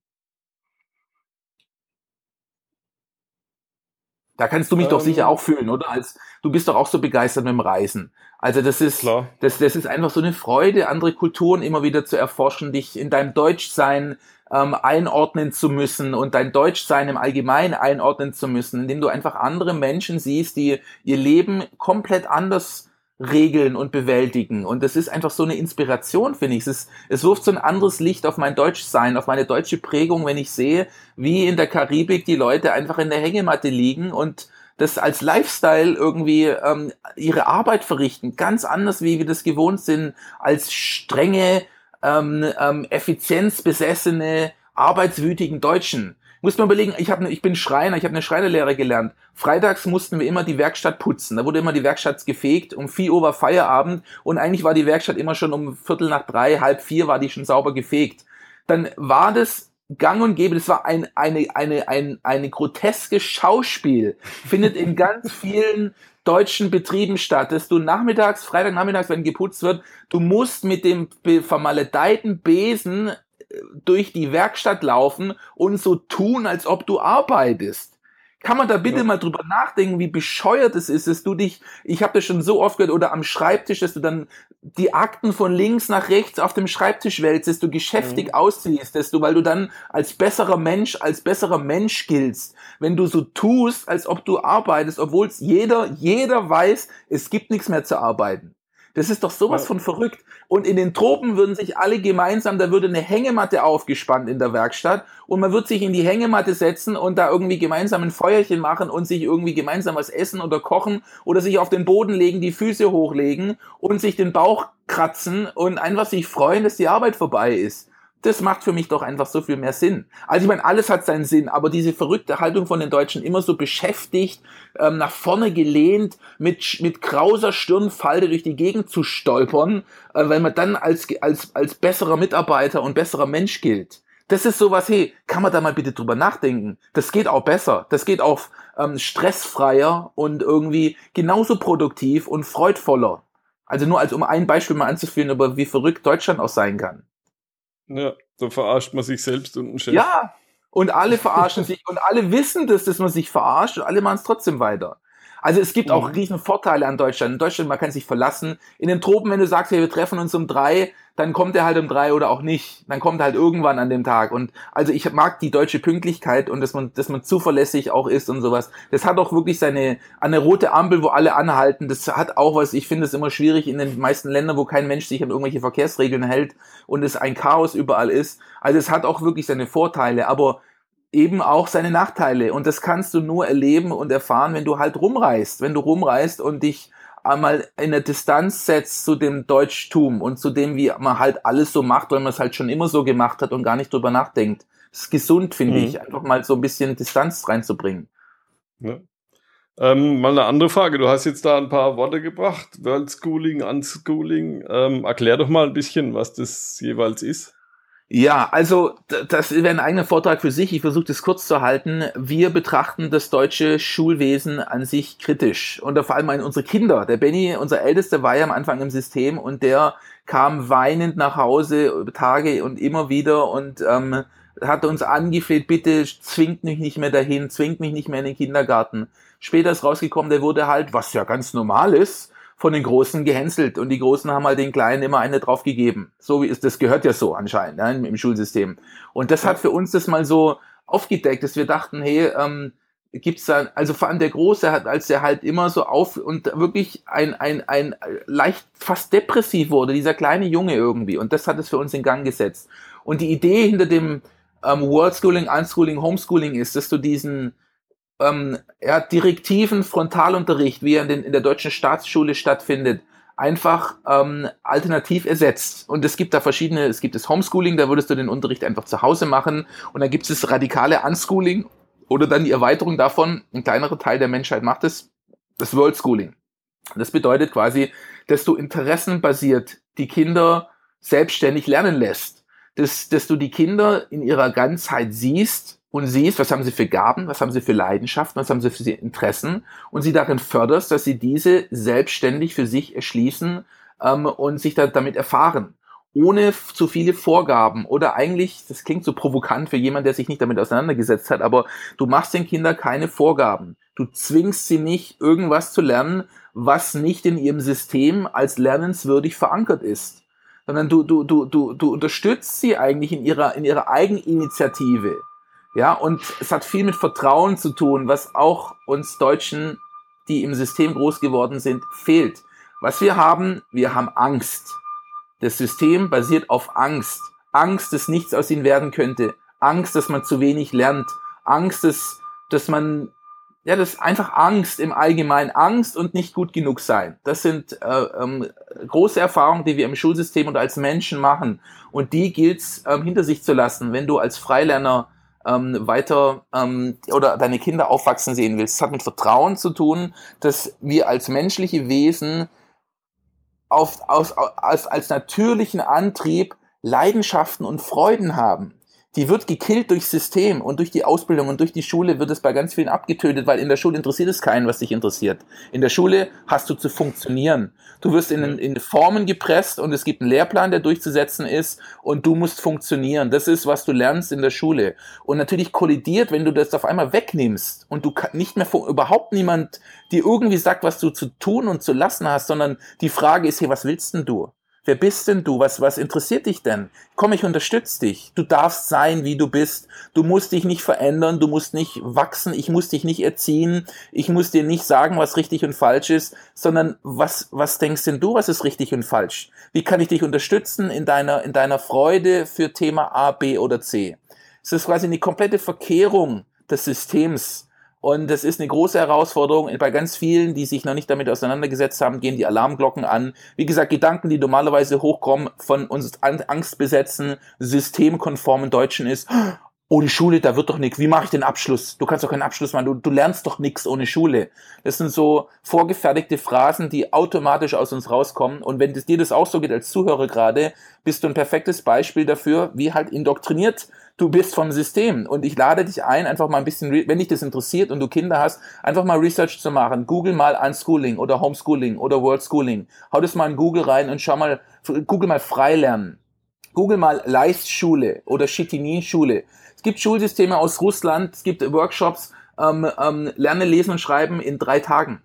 Da kannst du mich ähm, doch sicher auch fühlen, oder? Als du bist doch auch so begeistert mit dem Reisen. Also das ist, klar. das, das ist einfach so eine Freude, andere Kulturen immer wieder zu erforschen, dich in deinem Deutschsein ähm, einordnen zu müssen und dein Deutschsein im Allgemeinen einordnen zu müssen, indem du einfach andere Menschen siehst, die ihr Leben komplett anders regeln und bewältigen. Und das ist einfach so eine Inspiration, finde ich. Es, ist, es wirft so ein anderes Licht auf mein Deutschsein, auf meine deutsche Prägung, wenn ich sehe, wie in der Karibik die Leute einfach in der Hängematte liegen und das als Lifestyle irgendwie ähm, ihre Arbeit verrichten. Ganz anders, wie wir das gewohnt sind, als strenge, ähm, ähm, effizienzbesessene, arbeitswütigen Deutschen. Muss man überlegen, ich, hab, ne, ich bin Schreiner, ich habe eine Schreinerlehre gelernt. Freitags mussten wir immer die Werkstatt putzen. Da wurde immer die Werkstatt gefegt. Um 4 Uhr war Feierabend und eigentlich war die Werkstatt immer schon um Viertel nach drei, halb vier war die schon sauber gefegt. Dann war das gang und gäbe, das war ein, eine, eine, ein, eine groteske Schauspiel, findet in ganz vielen deutschen Betrieben statt, dass du nachmittags, Freitagnachmittags, wenn geputzt wird, du musst mit dem vermaledeiten Besen durch die Werkstatt laufen und so tun, als ob du arbeitest. Kann man da bitte ja. mal drüber nachdenken, wie bescheuert es ist, dass du dich, ich habe das schon so oft gehört, oder am Schreibtisch, dass du dann die Akten von links nach rechts auf dem Schreibtisch wälzt, dass du geschäftig mhm. ausziehst, dass du, weil du dann als besserer Mensch, als besserer Mensch giltst, wenn du so tust, als ob du arbeitest, obwohl es jeder, jeder weiß, es gibt nichts mehr zu arbeiten. Das ist doch sowas von verrückt. Und in den Tropen würden sich alle gemeinsam, da würde eine Hängematte aufgespannt in der Werkstatt und man würde sich in die Hängematte setzen und da irgendwie gemeinsam ein Feuerchen machen und sich irgendwie gemeinsam was essen oder kochen oder sich auf den Boden legen, die Füße hochlegen und sich den Bauch kratzen und einfach sich freuen, dass die Arbeit vorbei ist das macht für mich doch einfach so viel mehr Sinn. Also ich meine, alles hat seinen Sinn, aber diese verrückte Haltung von den Deutschen immer so beschäftigt, ähm, nach vorne gelehnt, mit, mit krauser Stirnfalte durch die Gegend zu stolpern, äh, weil man dann als, als, als besserer Mitarbeiter und besserer Mensch gilt. Das ist sowas, hey, kann man da mal bitte drüber nachdenken? Das geht auch besser. Das geht auch ähm, stressfreier und irgendwie genauso produktiv und freudvoller. Also nur als um ein Beispiel mal anzuführen, über wie verrückt Deutschland auch sein kann. Ja, da verarscht man sich selbst und einen Chef. Ja, und alle verarschen sich und alle wissen das, dass man sich verarscht und alle machen es trotzdem weiter. Also es gibt auch mhm. riesen Vorteile an Deutschland. In Deutschland, man kann sich verlassen. In den Tropen, wenn du sagst, hey, wir treffen uns um drei, dann kommt er halt um drei oder auch nicht. Dann kommt er halt irgendwann an dem Tag. Und also ich mag die deutsche Pünktlichkeit und dass man, dass man zuverlässig auch ist und sowas. Das hat auch wirklich seine, eine rote Ampel, wo alle anhalten. Das hat auch was, ich finde es immer schwierig in den meisten Ländern, wo kein Mensch sich an irgendwelche Verkehrsregeln hält und es ein Chaos überall ist. Also es hat auch wirklich seine Vorteile. Aber eben auch seine Nachteile. Und das kannst du nur erleben und erfahren, wenn du halt rumreist. Wenn du rumreist und dich einmal in der Distanz setzt zu dem Deutschtum und zu dem, wie man halt alles so macht, weil man es halt schon immer so gemacht hat und gar nicht drüber nachdenkt. Das ist gesund, finde mhm. ich, einfach mal so ein bisschen Distanz reinzubringen. Ja. Ähm, mal eine andere Frage. Du hast jetzt da ein paar Worte gebracht. World Schooling, Unschooling. Ähm, erklär doch mal ein bisschen, was das jeweils ist. Ja, also das wäre ein eigener Vortrag für sich. Ich versuche das kurz zu halten. Wir betrachten das deutsche Schulwesen an sich kritisch und vor allem unsere Kinder. Der Benny, unser Ältester, war ja am Anfang im System und der kam weinend nach Hause Tage und immer wieder und ähm, hat uns angefleht, bitte zwingt mich nicht mehr dahin, zwingt mich nicht mehr in den Kindergarten. Später ist rausgekommen, der wurde halt, was ja ganz normal ist, von den Großen gehänselt und die Großen haben halt den Kleinen immer eine drauf gegeben. So wie ist das gehört ja so anscheinend ne, im, Schulsystem. Und das hat für uns das mal so aufgedeckt, dass wir dachten, hey, ähm, gibt's da, also vor allem der Große hat, als er halt immer so auf und wirklich ein, ein, ein leicht fast depressiv wurde, dieser kleine Junge irgendwie. Und das hat es für uns in Gang gesetzt. Und die Idee hinter dem ähm, World Schooling, Unschooling, Homeschooling ist, dass du diesen, ähm, ja, direktiven Frontalunterricht, wie er in, den, in der deutschen Staatsschule stattfindet, einfach ähm, alternativ ersetzt. Und es gibt da verschiedene, es gibt das Homeschooling, da würdest du den Unterricht einfach zu Hause machen. Und dann gibt es das radikale Unschooling oder dann die Erweiterung davon, ein kleinerer Teil der Menschheit macht es, das World Schooling. Das bedeutet quasi, dass du interessenbasiert die Kinder selbstständig lernen lässt. Dass, dass du die Kinder in ihrer Ganzheit siehst und siehst, was haben sie für Gaben, was haben sie für Leidenschaften, was haben sie für Interessen und sie darin förderst, dass sie diese selbstständig für sich erschließen ähm, und sich da, damit erfahren. Ohne zu viele Vorgaben oder eigentlich, das klingt so provokant für jemanden, der sich nicht damit auseinandergesetzt hat, aber du machst den Kindern keine Vorgaben. Du zwingst sie nicht, irgendwas zu lernen, was nicht in ihrem System als lernenswürdig verankert ist. Sondern du, du, du, du, du unterstützt sie eigentlich in ihrer, in ihrer Eigeninitiative ja, und es hat viel mit Vertrauen zu tun, was auch uns Deutschen, die im System groß geworden sind, fehlt. Was wir haben, wir haben Angst. Das System basiert auf Angst. Angst, dass nichts aus ihnen werden könnte. Angst, dass man zu wenig lernt. Angst, dass, dass man, ja, das ist einfach Angst im Allgemeinen. Angst und nicht gut genug sein. Das sind äh, ähm, große Erfahrungen, die wir im Schulsystem und als Menschen machen. Und die gilt's ähm, hinter sich zu lassen, wenn du als Freilerner ähm, weiter ähm, oder deine Kinder aufwachsen sehen willst. Es hat mit Vertrauen zu tun, dass wir als menschliche Wesen auf, aus, als, als natürlichen Antrieb Leidenschaften und Freuden haben. Die wird gekillt durchs System und durch die Ausbildung und durch die Schule wird es bei ganz vielen abgetötet, weil in der Schule interessiert es keinen, was dich interessiert. In der Schule hast du zu funktionieren. Du wirst in, in Formen gepresst und es gibt einen Lehrplan, der durchzusetzen ist und du musst funktionieren. Das ist, was du lernst in der Schule. Und natürlich kollidiert, wenn du das auf einmal wegnimmst und du nicht mehr überhaupt niemand dir irgendwie sagt, was du zu tun und zu lassen hast, sondern die Frage ist hier, was willst denn du? Wer bist denn du? Was, was interessiert dich denn? Komm, ich unterstütze dich. Du darfst sein, wie du bist. Du musst dich nicht verändern. Du musst nicht wachsen. Ich muss dich nicht erziehen. Ich muss dir nicht sagen, was richtig und falsch ist, sondern was, was denkst denn du, was ist richtig und falsch? Wie kann ich dich unterstützen in deiner, in deiner Freude für Thema A, B oder C? Es ist quasi eine komplette Verkehrung des Systems und das ist eine große Herausforderung. Bei ganz vielen, die sich noch nicht damit auseinandergesetzt haben, gehen die Alarmglocken an. Wie gesagt, Gedanken, die normalerweise hochkommen von uns angstbesetzten, systemkonformen Deutschen ist, ohne Schule, da wird doch nichts. Wie mache ich den Abschluss? Du kannst doch keinen Abschluss machen. Du, du lernst doch nichts ohne Schule. Das sind so vorgefertigte Phrasen, die automatisch aus uns rauskommen. Und wenn das, dir das auch so geht als Zuhörer gerade, bist du ein perfektes Beispiel dafür, wie halt indoktriniert du bist vom System. Und ich lade dich ein, einfach mal ein bisschen, wenn dich das interessiert und du Kinder hast, einfach mal Research zu machen. Google mal Unschooling oder Homeschooling oder World Schooling. Hau das mal in Google rein und schau mal, Google mal Freilernen. Google mal Leistschule oder Chitinin-Schule. Es gibt Schulsysteme aus Russland, es gibt Workshops, ähm, ähm, lerne lesen und schreiben in drei Tagen.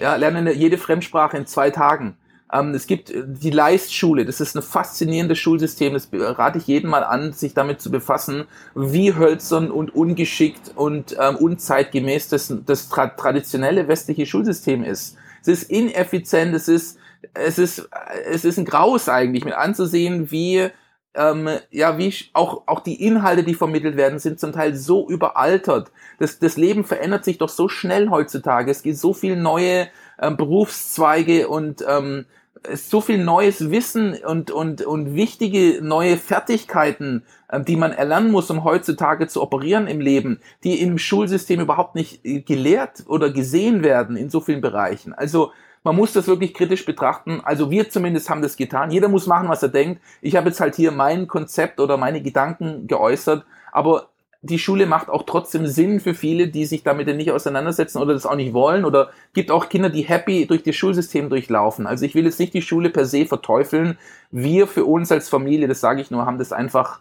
Ja, lerne jede Fremdsprache in zwei Tagen. Ähm, es gibt äh, die Leistschule, das ist ein faszinierendes Schulsystem, das rate ich jedem mal an, sich damit zu befassen, wie hölzern und ungeschickt und ähm, unzeitgemäß das, das tra traditionelle westliche Schulsystem ist. Es ist ineffizient, es ist, es ist, es ist ein Graus eigentlich, mit anzusehen, wie ähm, ja, wie auch, auch die Inhalte, die vermittelt werden, sind zum Teil so überaltert. Das, das Leben verändert sich doch so schnell heutzutage. Es gibt so viele neue ähm, Berufszweige und ähm, so viel neues Wissen und, und, und wichtige neue Fertigkeiten, ähm, die man erlernen muss, um heutzutage zu operieren im Leben, die im Schulsystem überhaupt nicht äh, gelehrt oder gesehen werden in so vielen Bereichen. Also man muss das wirklich kritisch betrachten. Also wir zumindest haben das getan. Jeder muss machen, was er denkt. Ich habe jetzt halt hier mein Konzept oder meine Gedanken geäußert, aber die Schule macht auch trotzdem Sinn für viele, die sich damit nicht auseinandersetzen oder das auch nicht wollen. Oder gibt auch Kinder, die happy durch das Schulsystem durchlaufen. Also ich will jetzt nicht die Schule per se verteufeln. Wir für uns als Familie, das sage ich nur, haben das einfach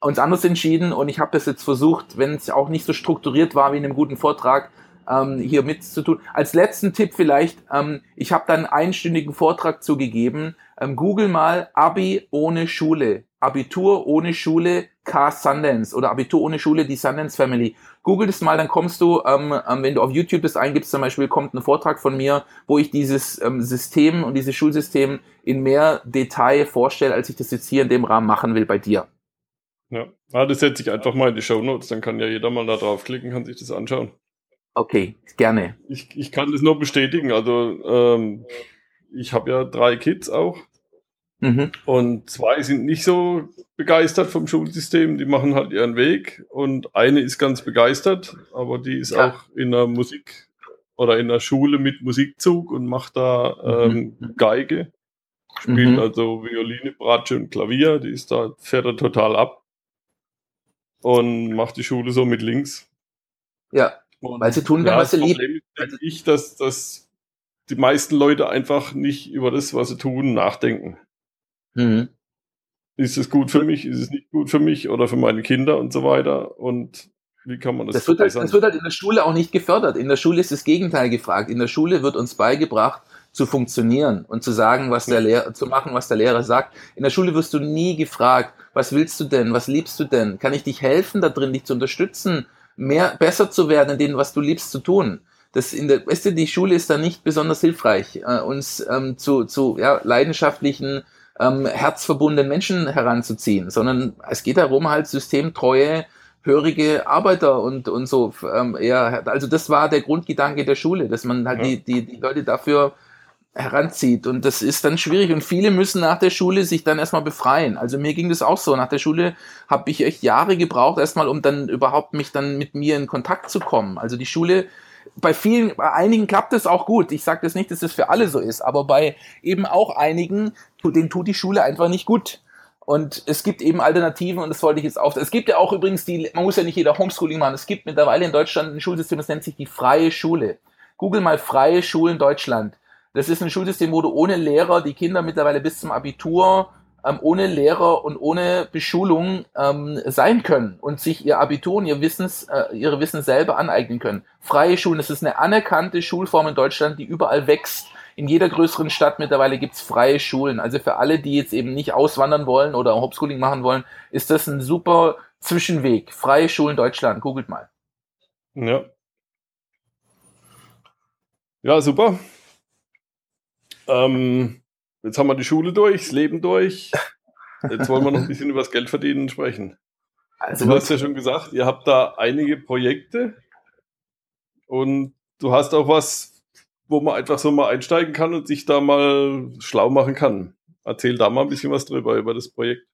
uns anders entschieden und ich habe das jetzt versucht, wenn es auch nicht so strukturiert war wie in einem guten Vortrag, ähm, hier mitzutun. Als letzten Tipp vielleicht, ähm, ich habe dann einen einstündigen Vortrag zugegeben. Ähm, Google mal Abi ohne Schule, Abitur ohne Schule, K Sundance oder Abitur ohne Schule, die Sundance Family. Google das mal, dann kommst du, ähm, ähm, wenn du auf YouTube das eingibst, zum Beispiel kommt ein Vortrag von mir, wo ich dieses ähm, System und dieses Schulsystem in mehr Detail vorstelle, als ich das jetzt hier in dem Rahmen machen will bei dir. Ja, ah, das setze ich einfach mal in die Show Notes, dann kann ja jeder mal da draufklicken, kann sich das anschauen. Okay, gerne. Ich, ich kann das nur bestätigen. Also ähm, ich habe ja drei Kids auch. Mhm. Und zwei sind nicht so begeistert vom Schulsystem, die machen halt ihren Weg. Und eine ist ganz begeistert, aber die ist ja. auch in der Musik oder in der Schule mit Musikzug und macht da ähm, mhm. Geige. Spielt mhm. also Violine, Bratsche und Klavier. Die ist da, fährt er total ab. Und macht die Schule so mit links. Ja. Und Weil sie tun, ja, was sie lieben. Denke ich, dass, dass die meisten Leute einfach nicht über das, was sie tun, nachdenken. Mhm. Ist es gut für mich? Ist es nicht gut für mich oder für meine Kinder und so weiter? Und wie kann man das das wird, halt, das wird halt in der Schule auch nicht gefördert. In der Schule ist das Gegenteil gefragt. In der Schule wird uns beigebracht, zu funktionieren und zu sagen, was der Lehrer, zu machen, was der Lehrer sagt. In der Schule wirst du nie gefragt, was willst du denn? Was liebst du denn? Kann ich dich helfen da drin, dich zu unterstützen? mehr besser zu werden in dem, was du liebst zu tun. Das in der, weißt du, die Schule ist da nicht besonders hilfreich, äh, uns ähm, zu, zu ja, leidenschaftlichen, ähm, herzverbundenen Menschen heranzuziehen, sondern es geht darum, halt systemtreue, hörige Arbeiter und, und so. Ähm, ja, also das war der Grundgedanke der Schule, dass man halt ja. die, die, die Leute dafür heranzieht. Und das ist dann schwierig. Und viele müssen nach der Schule sich dann erstmal befreien. Also mir ging das auch so. Nach der Schule habe ich echt Jahre gebraucht, erstmal, um dann überhaupt mich dann mit mir in Kontakt zu kommen. Also die Schule, bei vielen, bei einigen klappt es auch gut. Ich sage das nicht, dass es für alle so ist, aber bei eben auch einigen, denen tut die Schule einfach nicht gut. Und es gibt eben Alternativen und das wollte ich jetzt auch. Es gibt ja auch übrigens die, man muss ja nicht jeder Homeschooling machen. Es gibt mittlerweile in Deutschland ein Schulsystem, das nennt sich die freie Schule. Google mal freie Schulen Deutschland. Das ist ein Schulsystem, wo du ohne Lehrer die Kinder mittlerweile bis zum Abitur ähm, ohne Lehrer und ohne Beschulung ähm, sein können und sich ihr Abitur und ihr Wissens, äh, ihre Wissen selber aneignen können. Freie Schulen, das ist eine anerkannte Schulform in Deutschland, die überall wächst. In jeder größeren Stadt mittlerweile gibt's freie Schulen. Also für alle, die jetzt eben nicht auswandern wollen oder Homeschooling machen wollen, ist das ein super Zwischenweg. Freie Schulen Deutschland, googelt mal. Ja. Ja, super. Ähm, jetzt haben wir die Schule durch, das Leben durch. Jetzt wollen wir noch ein bisschen über das Geld verdienen sprechen. Also, du hast ja schon gesagt, ihr habt da einige Projekte und du hast auch was, wo man einfach so mal einsteigen kann und sich da mal schlau machen kann. Erzähl da mal ein bisschen was drüber, über das Projekt.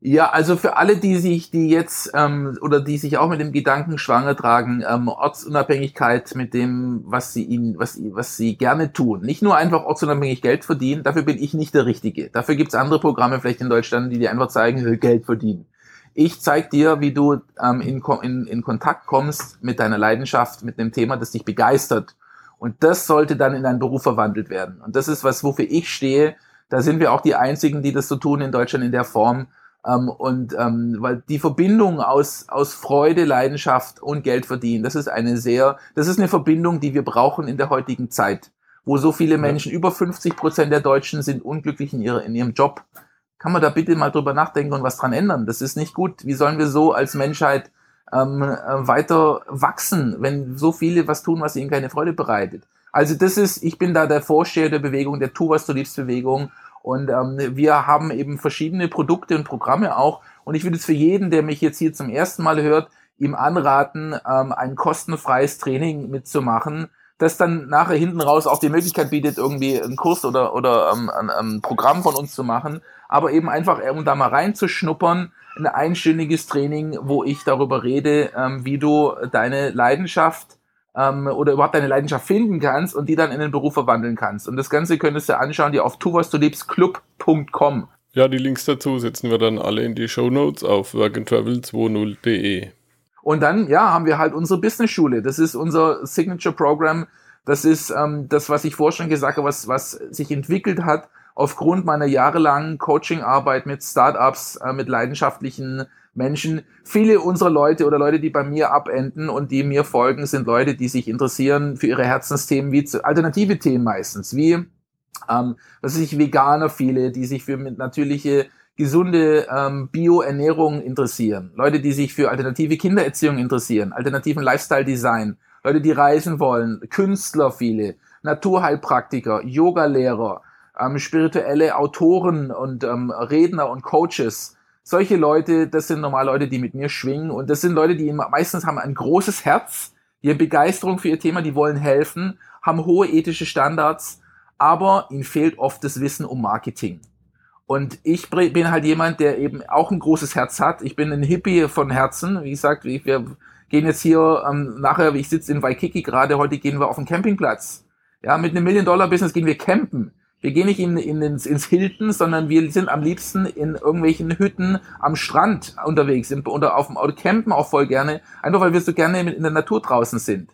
Ja, also für alle, die sich, die jetzt ähm, oder die sich auch mit dem Gedanken schwanger tragen, ähm, Ortsunabhängigkeit mit dem, was sie ihnen, was, was sie gerne tun. Nicht nur einfach ortsunabhängig Geld verdienen, dafür bin ich nicht der Richtige. Dafür gibt's andere Programme vielleicht in Deutschland, die dir einfach zeigen, Geld verdienen. Ich zeig dir, wie du ähm, in, in, in Kontakt kommst mit deiner Leidenschaft, mit einem Thema, das dich begeistert. Und das sollte dann in deinen Beruf verwandelt werden. Und das ist was, wofür ich stehe. Da sind wir auch die einzigen, die das so tun in Deutschland in der Form ähm, und ähm, weil die Verbindung aus, aus Freude, Leidenschaft und Geld verdienen, das ist eine sehr, das ist eine Verbindung, die wir brauchen in der heutigen Zeit, wo so viele Menschen, über 50 Prozent der Deutschen sind unglücklich in, ihre, in ihrem Job. Kann man da bitte mal drüber nachdenken und was dran ändern? Das ist nicht gut. Wie sollen wir so als Menschheit ähm, äh, weiter wachsen, wenn so viele was tun, was ihnen keine Freude bereitet? Also das ist, ich bin da der Vorsteher der Bewegung, der Tu, was du liebst Bewegung und ähm, wir haben eben verschiedene Produkte und Programme auch. Und ich würde es für jeden, der mich jetzt hier zum ersten Mal hört, ihm anraten, ähm, ein kostenfreies Training mitzumachen, das dann nachher hinten raus auch die Möglichkeit bietet, irgendwie einen Kurs oder, oder ähm, ein, ein Programm von uns zu machen. Aber eben einfach, um da mal reinzuschnuppern, ein einstündiges Training, wo ich darüber rede, ähm, wie du deine Leidenschaft ähm, oder überhaupt deine Leidenschaft finden kannst und die dann in den Beruf verwandeln kannst. Und das Ganze könntest du anschauen, die auf tuwasdulebsclub.com. Ja, die Links dazu setzen wir dann alle in die Show Notes auf workandtravel20.de. Und dann, ja, haben wir halt unsere Business-Schule. Das ist unser Signature-Programm. Das ist ähm, das, was ich vorher schon gesagt habe, was, was sich entwickelt hat aufgrund meiner jahrelangen Coaching-Arbeit mit Startups, äh, mit leidenschaftlichen Menschen. Viele unserer Leute oder Leute, die bei mir abenden und die mir folgen, sind Leute, die sich interessieren für ihre Herzensthemen, wie zu, alternative Themen meistens, wie ähm, was weiß ich, Veganer viele, die sich für natürliche, gesunde ähm, Bioernährung interessieren, Leute, die sich für alternative Kindererziehung interessieren, alternativen Lifestyle-Design, Leute, die reisen wollen, Künstler viele, Naturheilpraktiker, Yogalehrer, ähm, spirituelle Autoren und ähm, Redner und Coaches, solche Leute, das sind normal Leute, die mit mir schwingen und das sind Leute, die meistens haben ein großes Herz, die haben Begeisterung für ihr Thema, die wollen helfen, haben hohe ethische Standards, aber ihnen fehlt oft das Wissen um Marketing. Und ich bin halt jemand, der eben auch ein großes Herz hat. Ich bin ein Hippie von Herzen. Wie gesagt, wir gehen jetzt hier ähm, nachher, ich sitze in Waikiki gerade, heute gehen wir auf den Campingplatz. Ja, mit einem Million-Dollar-Business gehen wir campen. Wir gehen nicht in, in, ins, ins Hilton, sondern wir sind am liebsten in irgendwelchen Hütten am Strand unterwegs sind, oder auf dem Auto campen auch voll gerne, einfach weil wir so gerne in der Natur draußen sind.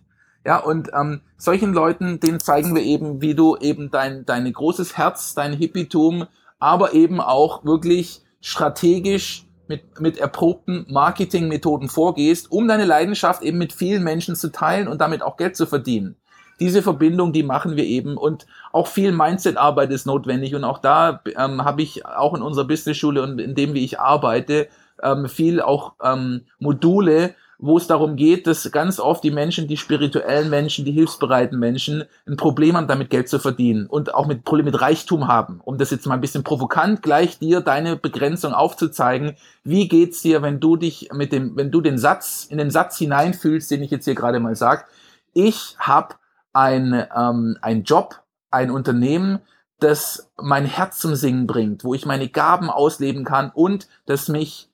Ja, und ähm, solchen Leuten, denen zeigen wir eben, wie du eben dein, dein großes Herz, dein Hippietum, aber eben auch wirklich strategisch mit, mit erprobten Marketingmethoden vorgehst, um deine Leidenschaft eben mit vielen Menschen zu teilen und damit auch Geld zu verdienen diese Verbindung, die machen wir eben und auch viel Mindset-Arbeit ist notwendig und auch da ähm, habe ich auch in unserer Business-Schule und in dem, wie ich arbeite, ähm, viel auch ähm, Module, wo es darum geht, dass ganz oft die Menschen, die spirituellen Menschen, die hilfsbereiten Menschen ein Problem haben, damit Geld zu verdienen und auch mit Problem mit Reichtum haben. Um das jetzt mal ein bisschen provokant gleich dir deine Begrenzung aufzuzeigen. Wie geht's dir, wenn du dich mit dem, wenn du den Satz, in den Satz hineinfühlst, den ich jetzt hier gerade mal sag, ich habe ein, ähm, ein Job, ein Unternehmen, das mein Herz zum Singen bringt, wo ich meine Gaben ausleben kann und das mich,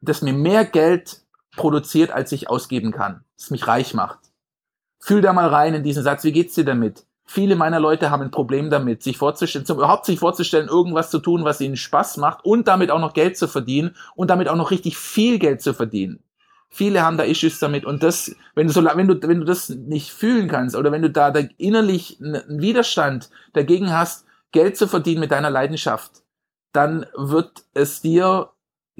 das mir mehr Geld produziert, als ich ausgeben kann, das mich reich macht. Fühl da mal rein in diesen Satz, wie geht's dir damit? Viele meiner Leute haben ein Problem damit, sich vorzustellen, zum, überhaupt sich vorzustellen, irgendwas zu tun, was ihnen Spaß macht und damit auch noch Geld zu verdienen und damit auch noch richtig viel Geld zu verdienen. Viele haben da Issues damit und das, wenn du so, wenn du, wenn du das nicht fühlen kannst oder wenn du da, da innerlich einen Widerstand dagegen hast, Geld zu verdienen mit deiner Leidenschaft, dann wird es dir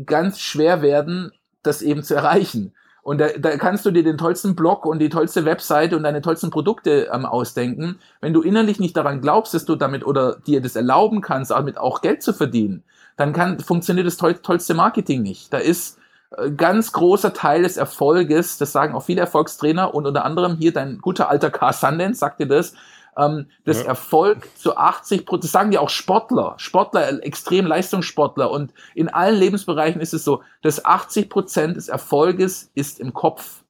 ganz schwer werden, das eben zu erreichen. Und da, da kannst du dir den tollsten Blog und die tollste Webseite und deine tollsten Produkte ähm, ausdenken. Wenn du innerlich nicht daran glaubst, dass du damit oder dir das erlauben kannst, damit auch Geld zu verdienen, dann kann, funktioniert das toll, tollste Marketing nicht. Da ist ganz großer Teil des Erfolges, das sagen auch viele Erfolgstrainer und unter anderem hier dein guter alter Car Sundance sagt dir das, ähm, das ja. Erfolg zu 80 Prozent, das sagen ja auch Sportler, Sportler, extrem Leistungssportler und in allen Lebensbereichen ist es so, dass 80 Prozent des Erfolges ist im Kopf.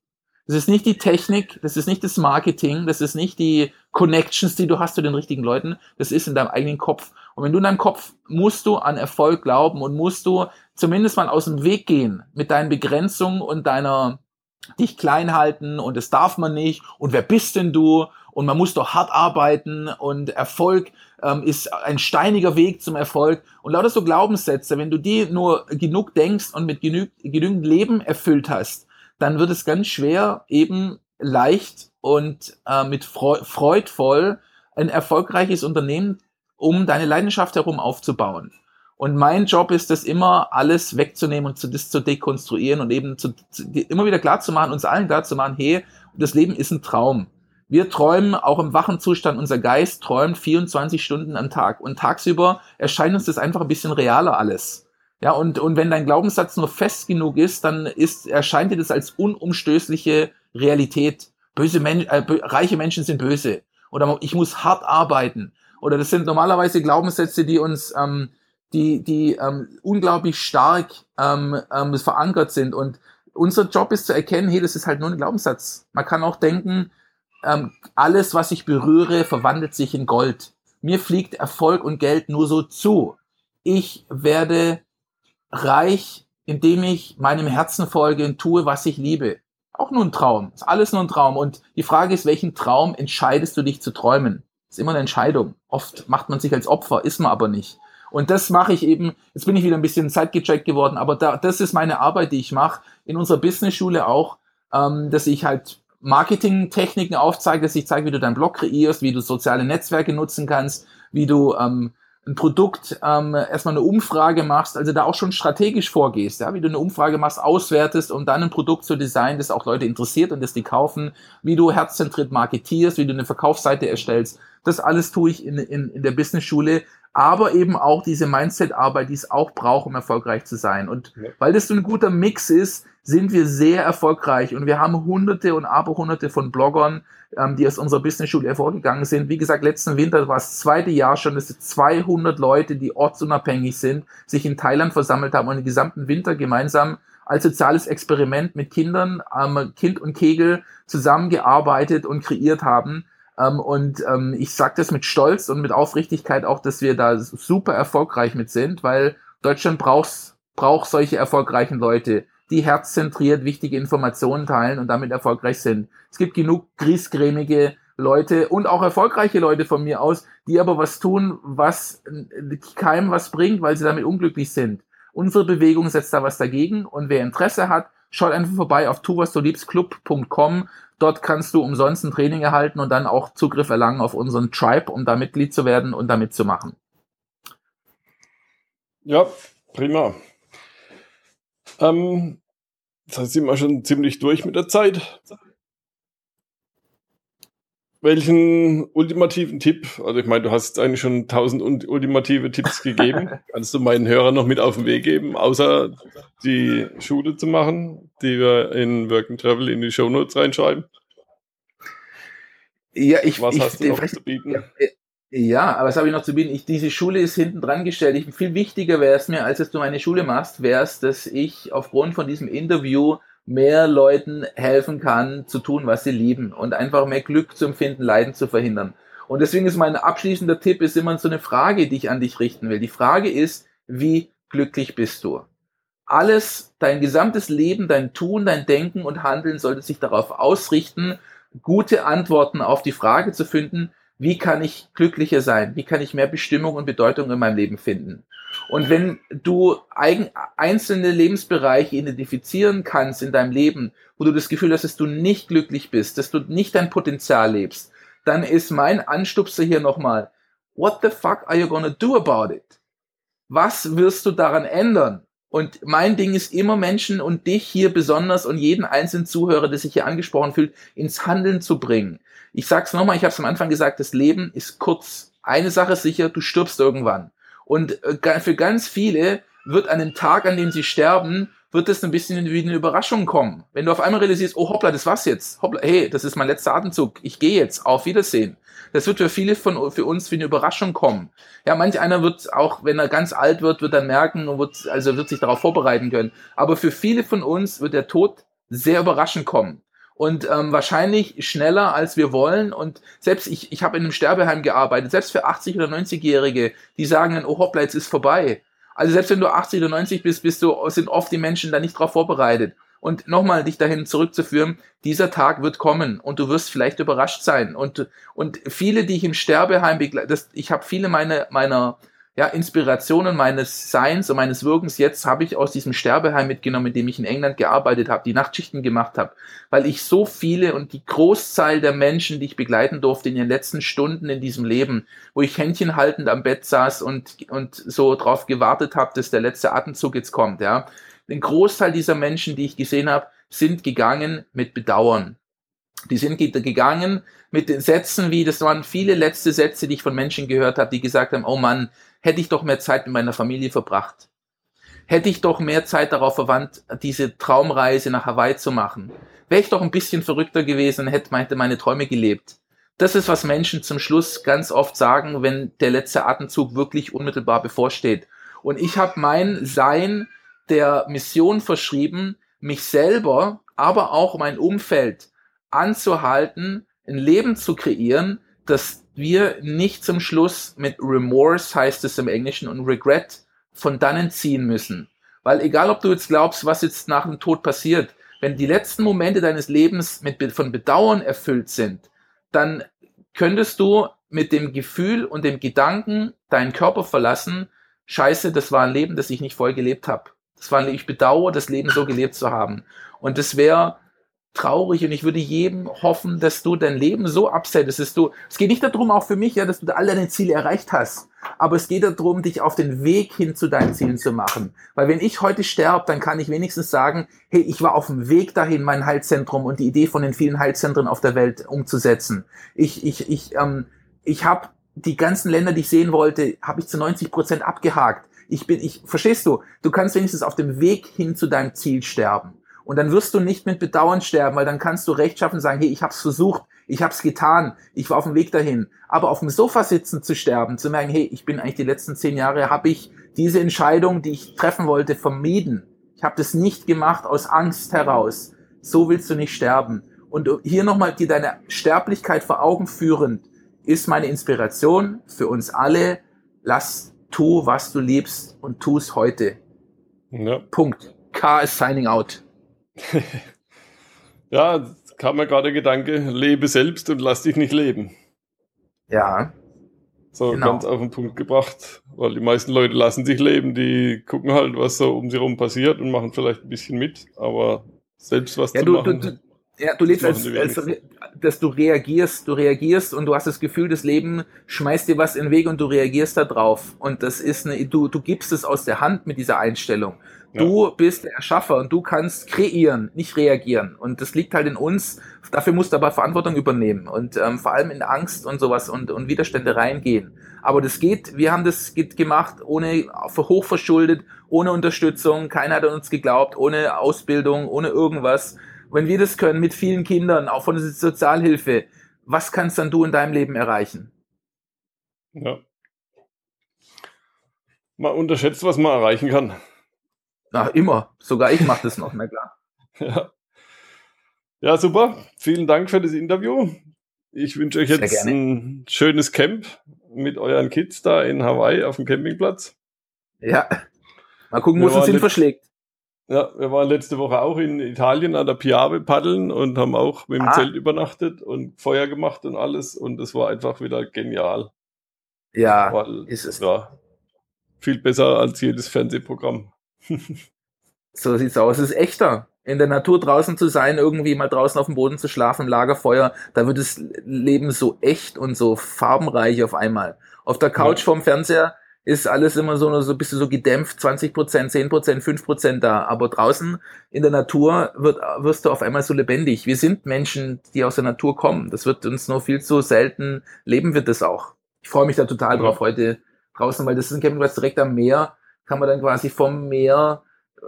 Das ist nicht die Technik, das ist nicht das Marketing, das ist nicht die Connections, die du hast zu den richtigen Leuten, das ist in deinem eigenen Kopf. Und wenn du in deinem Kopf musst du an Erfolg glauben und musst du zumindest mal aus dem Weg gehen mit deinen Begrenzungen und deiner dich klein halten und das darf man nicht und wer bist denn du? Und man muss doch hart arbeiten und Erfolg ähm, ist ein steiniger Weg zum Erfolg. Und lauter so Glaubenssätze, wenn du die nur genug denkst und mit genü genügend Leben erfüllt hast, dann wird es ganz schwer eben leicht und äh, mit Freu freudvoll ein erfolgreiches Unternehmen um deine Leidenschaft herum aufzubauen. Und mein Job ist es immer, alles wegzunehmen und zu, das zu dekonstruieren und eben zu, zu, immer wieder klar zu machen, uns allen klar zu machen, hey, das Leben ist ein Traum. Wir träumen auch im wachen Zustand, unser Geist träumt 24 Stunden am Tag und tagsüber erscheint uns das einfach ein bisschen realer alles. Ja, und, und wenn dein Glaubenssatz nur fest genug ist, dann ist, erscheint dir das als unumstößliche Realität. Böse Menschen, äh, reiche Menschen sind böse. Oder ich muss hart arbeiten. Oder das sind normalerweise Glaubenssätze, die uns, ähm, die, die ähm, unglaublich stark ähm, ähm, verankert sind. Und unser Job ist zu erkennen, hey, das ist halt nur ein Glaubenssatz. Man kann auch denken, ähm, alles, was ich berühre, verwandelt sich in Gold. Mir fliegt Erfolg und Geld nur so zu. Ich werde reich, indem ich meinem Herzen folge und tue, was ich liebe. Auch nur ein Traum. Ist alles nur ein Traum. Und die Frage ist, welchen Traum entscheidest du dich zu träumen? Ist immer eine Entscheidung. Oft macht man sich als Opfer, ist man aber nicht. Und das mache ich eben, jetzt bin ich wieder ein bisschen zeitgecheckt geworden, aber da, das ist meine Arbeit, die ich mache, in unserer Business-Schule auch, ähm, dass ich halt Marketing-Techniken aufzeige, dass ich zeige, wie du deinen Blog kreierst, wie du soziale Netzwerke nutzen kannst, wie du ähm, ein Produkt ähm, erstmal eine Umfrage machst, also da auch schon strategisch vorgehst, ja, wie du eine Umfrage machst, auswertest, um dann ein Produkt zu designen, das auch Leute interessiert und das die kaufen, wie du herzzentriert marketierst, wie du eine Verkaufsseite erstellst. Das alles tue ich in, in, in der Business-Schule, aber eben auch diese Mindset-Arbeit, die es auch braucht, um erfolgreich zu sein. Und ja. weil das so ein guter Mix ist, sind wir sehr erfolgreich und wir haben hunderte und aberhunderte von Bloggern, ähm, die aus unserer Business-Schule hervorgegangen sind. Wie gesagt, letzten Winter war das zweite Jahr schon, dass 200 Leute, die ortsunabhängig sind, sich in Thailand versammelt haben und den gesamten Winter gemeinsam als soziales Experiment mit Kindern, ähm, Kind und Kegel zusammengearbeitet und kreiert haben ähm, und ähm, ich sage das mit Stolz und mit Aufrichtigkeit auch, dass wir da super erfolgreich mit sind, weil Deutschland braucht, braucht solche erfolgreichen Leute, die herzzentriert wichtige Informationen teilen und damit erfolgreich sind. Es gibt genug griesgrämige Leute und auch erfolgreiche Leute von mir aus, die aber was tun, was keinem was bringt, weil sie damit unglücklich sind. Unsere Bewegung setzt da was dagegen und wer Interesse hat, schaut einfach vorbei auf tuwasduliebsclub.com. Dort kannst du umsonst ein Training erhalten und dann auch Zugriff erlangen auf unseren Tribe, um da Mitglied zu werden und da mitzumachen. Ja, prima. Ähm, das sind wir schon ziemlich durch mit der Zeit. Welchen ultimativen Tipp, also ich meine, du hast eigentlich schon tausend ultimative Tipps gegeben, (laughs) kannst du meinen Hörern noch mit auf den Weg geben, außer die Schule zu machen, die wir in Work and Travel in die Show Notes reinschreiben? Ja, ich, Was ich, hast du noch zu bieten? Ja, ja, aber was habe ich noch zu bieten? Ich, diese Schule ist hinten dran gestellt. Ich, viel wichtiger wäre es mir, als dass du meine Schule machst, wäre es, dass ich aufgrund von diesem Interview mehr Leuten helfen kann, zu tun, was sie lieben und einfach mehr Glück zu empfinden, Leiden zu verhindern. Und deswegen ist mein abschließender Tipp ist immer so eine Frage, die ich an dich richten will. Die Frage ist, wie glücklich bist du? Alles, dein gesamtes Leben, dein Tun, dein Denken und Handeln sollte sich darauf ausrichten, gute Antworten auf die Frage zu finden, wie kann ich glücklicher sein? Wie kann ich mehr Bestimmung und Bedeutung in meinem Leben finden? Und wenn du eigen, einzelne Lebensbereiche identifizieren kannst in deinem Leben, wo du das Gefühl hast, dass du nicht glücklich bist, dass du nicht dein Potenzial lebst, dann ist mein Anstupser hier nochmal, what the fuck are you gonna do about it? Was wirst du daran ändern? Und mein Ding ist immer Menschen und dich hier besonders und jeden einzelnen Zuhörer, der sich hier angesprochen fühlt, ins Handeln zu bringen. Ich sag's nochmal, ich habe es am Anfang gesagt, das Leben ist kurz. Eine Sache ist sicher, du stirbst irgendwann. Und äh, für ganz viele wird an dem Tag, an dem sie sterben, wird es ein bisschen wie eine Überraschung kommen. Wenn du auf einmal realisierst, oh hoppla, das war's jetzt. Hoppla, hey, das ist mein letzter Atemzug. Ich gehe jetzt. Auf Wiedersehen. Das wird für viele von für uns wie eine Überraschung kommen. Ja, manch einer wird auch, wenn er ganz alt wird, wird dann merken und wird, also wird sich darauf vorbereiten können. Aber für viele von uns wird der Tod sehr überraschend kommen und ähm, wahrscheinlich schneller als wir wollen. Und selbst ich, ich habe in einem Sterbeheim gearbeitet, selbst für 80 oder 90-Jährige, die sagen dann, oh hoppla, jetzt ist vorbei. Also selbst wenn du 80 oder 90 bist, bist du, sind oft die Menschen da nicht drauf vorbereitet. Und nochmal dich dahin zurückzuführen, dieser Tag wird kommen und du wirst vielleicht überrascht sein. Und, und viele, die ich im Sterbeheim begleite, ich habe viele meiner, meiner ja, Inspirationen meines Seins und meines Wirkens jetzt habe ich aus diesem Sterbeheim mitgenommen, mit dem ich in England gearbeitet habe, die Nachtschichten gemacht habe, weil ich so viele und die Großzahl der Menschen, die ich begleiten durfte in den letzten Stunden in diesem Leben, wo ich Händchen haltend am Bett saß und, und so drauf gewartet habe, dass der letzte Atemzug jetzt kommt, ja. Den Großteil dieser Menschen, die ich gesehen habe, sind gegangen mit Bedauern. Die sind gegangen mit den Sätzen wie, das waren viele letzte Sätze, die ich von Menschen gehört habe, die gesagt haben, oh Mann, hätte ich doch mehr Zeit mit meiner Familie verbracht. Hätte ich doch mehr Zeit darauf verwandt, diese Traumreise nach Hawaii zu machen. Wäre ich doch ein bisschen verrückter gewesen, hätte meine Träume gelebt. Das ist, was Menschen zum Schluss ganz oft sagen, wenn der letzte Atemzug wirklich unmittelbar bevorsteht. Und ich habe mein Sein der Mission verschrieben, mich selber, aber auch mein Umfeld anzuhalten, ein Leben zu kreieren, das wir nicht zum Schluss mit Remorse, heißt es im Englischen, und Regret von dannen ziehen müssen. Weil egal, ob du jetzt glaubst, was jetzt nach dem Tod passiert, wenn die letzten Momente deines Lebens mit, von Bedauern erfüllt sind, dann könntest du mit dem Gefühl und dem Gedanken deinen Körper verlassen, scheiße, das war ein Leben, das ich nicht voll gelebt habe. Das war, ich bedauere, das Leben so gelebt zu haben. Und das wäre traurig und ich würde jedem hoffen, dass du dein Leben so absettest, dass du, es geht nicht darum, auch für mich, ja, dass du all deine Ziele erreicht hast, aber es geht darum, dich auf den Weg hin zu deinen Zielen zu machen. Weil wenn ich heute sterbe, dann kann ich wenigstens sagen, hey, ich war auf dem Weg dahin, mein Heilzentrum und die Idee von den vielen Heilzentren auf der Welt umzusetzen. Ich, ich, ich, ähm, ich habe die ganzen Länder, die ich sehen wollte, habe ich zu 90 Prozent abgehakt. Ich bin, ich, verstehst du? Du kannst wenigstens auf dem Weg hin zu deinem Ziel sterben. Und dann wirst du nicht mit Bedauern sterben, weil dann kannst du rechtschaffen sagen, hey, ich habe es versucht, ich habe es getan, ich war auf dem Weg dahin. Aber auf dem Sofa sitzen zu sterben, zu merken, hey, ich bin eigentlich die letzten zehn Jahre, habe ich diese Entscheidung, die ich treffen wollte, vermieden. Ich habe das nicht gemacht aus Angst heraus. So willst du nicht sterben. Und hier nochmal dir deine Sterblichkeit vor Augen führend, ist meine Inspiration für uns alle. Lass, tu, was du liebst und tu es heute. Ja. Punkt. K is signing out. (laughs) ja, kam mir gerade der Gedanke, lebe selbst und lass dich nicht leben. Ja. So genau. ganz auf den Punkt gebracht, weil die meisten Leute lassen sich leben, die gucken halt, was so um sie herum passiert und machen vielleicht ein bisschen mit, aber selbst was ja, zu du, machen. Du, du, ja, du lebst als, als, dass du reagierst, du reagierst und du hast das Gefühl, das Leben schmeißt dir was in den Weg und du reagierst da drauf. Und das ist eine, du, du gibst es aus der Hand mit dieser Einstellung. Du bist der Erschaffer und du kannst kreieren, nicht reagieren. Und das liegt halt in uns. Dafür musst du aber Verantwortung übernehmen und ähm, vor allem in Angst und sowas und, und Widerstände reingehen. Aber das geht, wir haben das gemacht, ohne hochverschuldet, ohne Unterstützung, keiner hat an uns geglaubt, ohne Ausbildung, ohne irgendwas. Wenn wir das können mit vielen Kindern, auch von der Sozialhilfe, was kannst dann du in deinem Leben erreichen? Ja. Man unterschätzt, was man erreichen kann. Na, immer. Sogar ich mache das noch, na klar. (laughs) Ja. ja, super. Vielen Dank für das Interview. Ich wünsche euch jetzt ein schönes Camp mit euren Kids da in Hawaii auf dem Campingplatz. Ja. Mal gucken, wo es uns hin verschlägt. Ja, wir waren letzte Woche auch in Italien an der Piave paddeln und haben auch mit dem ah. Zelt übernachtet und Feuer gemacht und alles und es war einfach wieder genial. Ja, Weil, ist es. Ja, viel besser als jedes Fernsehprogramm. (laughs) so sieht's aus. Es ist echter. In der Natur draußen zu sein, irgendwie mal draußen auf dem Boden zu schlafen, Lagerfeuer, da wird das Leben so echt und so farbenreich auf einmal. Auf der Couch ja. vorm Fernseher ist alles immer so, so ein bisschen so gedämpft, 20 Prozent, 10 Prozent, 5 Prozent da. Aber draußen in der Natur wird, wirst du auf einmal so lebendig. Wir sind Menschen, die aus der Natur kommen. Das wird uns nur viel zu selten leben wird das auch. Ich freue mich da total drauf heute draußen, weil das ist ein Campingplatz direkt am Meer. Kann man dann quasi vom Meer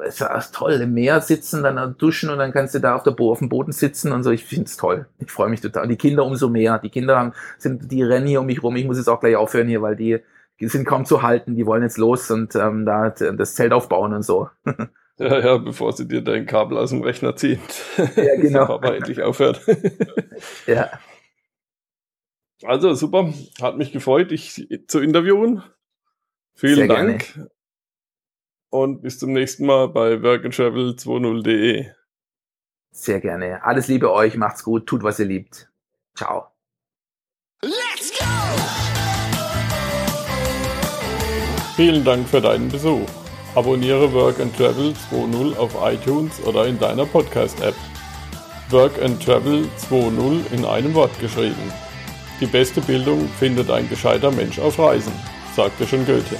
es ist toll, im Meer sitzen, dann duschen und dann kannst du da auf, der Bo auf dem Boden sitzen und so. Ich finde es toll. Ich freue mich total. Und die Kinder umso mehr. Die Kinder haben, sind, die rennen hier um mich rum. Ich muss jetzt auch gleich aufhören hier, weil die die sind kaum zu halten, die wollen jetzt los und ähm, da das Zelt aufbauen und so. (laughs) Ja, ja, bevor sie dir dein Kabel aus dem Rechner ziehen. Ja, (laughs) genau. Papa endlich aufhört. Ja. Also super, hat mich gefreut, dich zu interviewen. Vielen Sehr Dank. Gerne. Und bis zum nächsten Mal bei workandtravel20.de. Sehr gerne. Alles Liebe euch, macht's gut, tut was ihr liebt. Ciao. Let's go! Vielen Dank für deinen Besuch. Abonniere Work and Travel 2.0 auf iTunes oder in deiner Podcast-App. Work and Travel 2.0 in einem Wort geschrieben. Die beste Bildung findet ein gescheiter Mensch auf Reisen, sagte schon Goethe.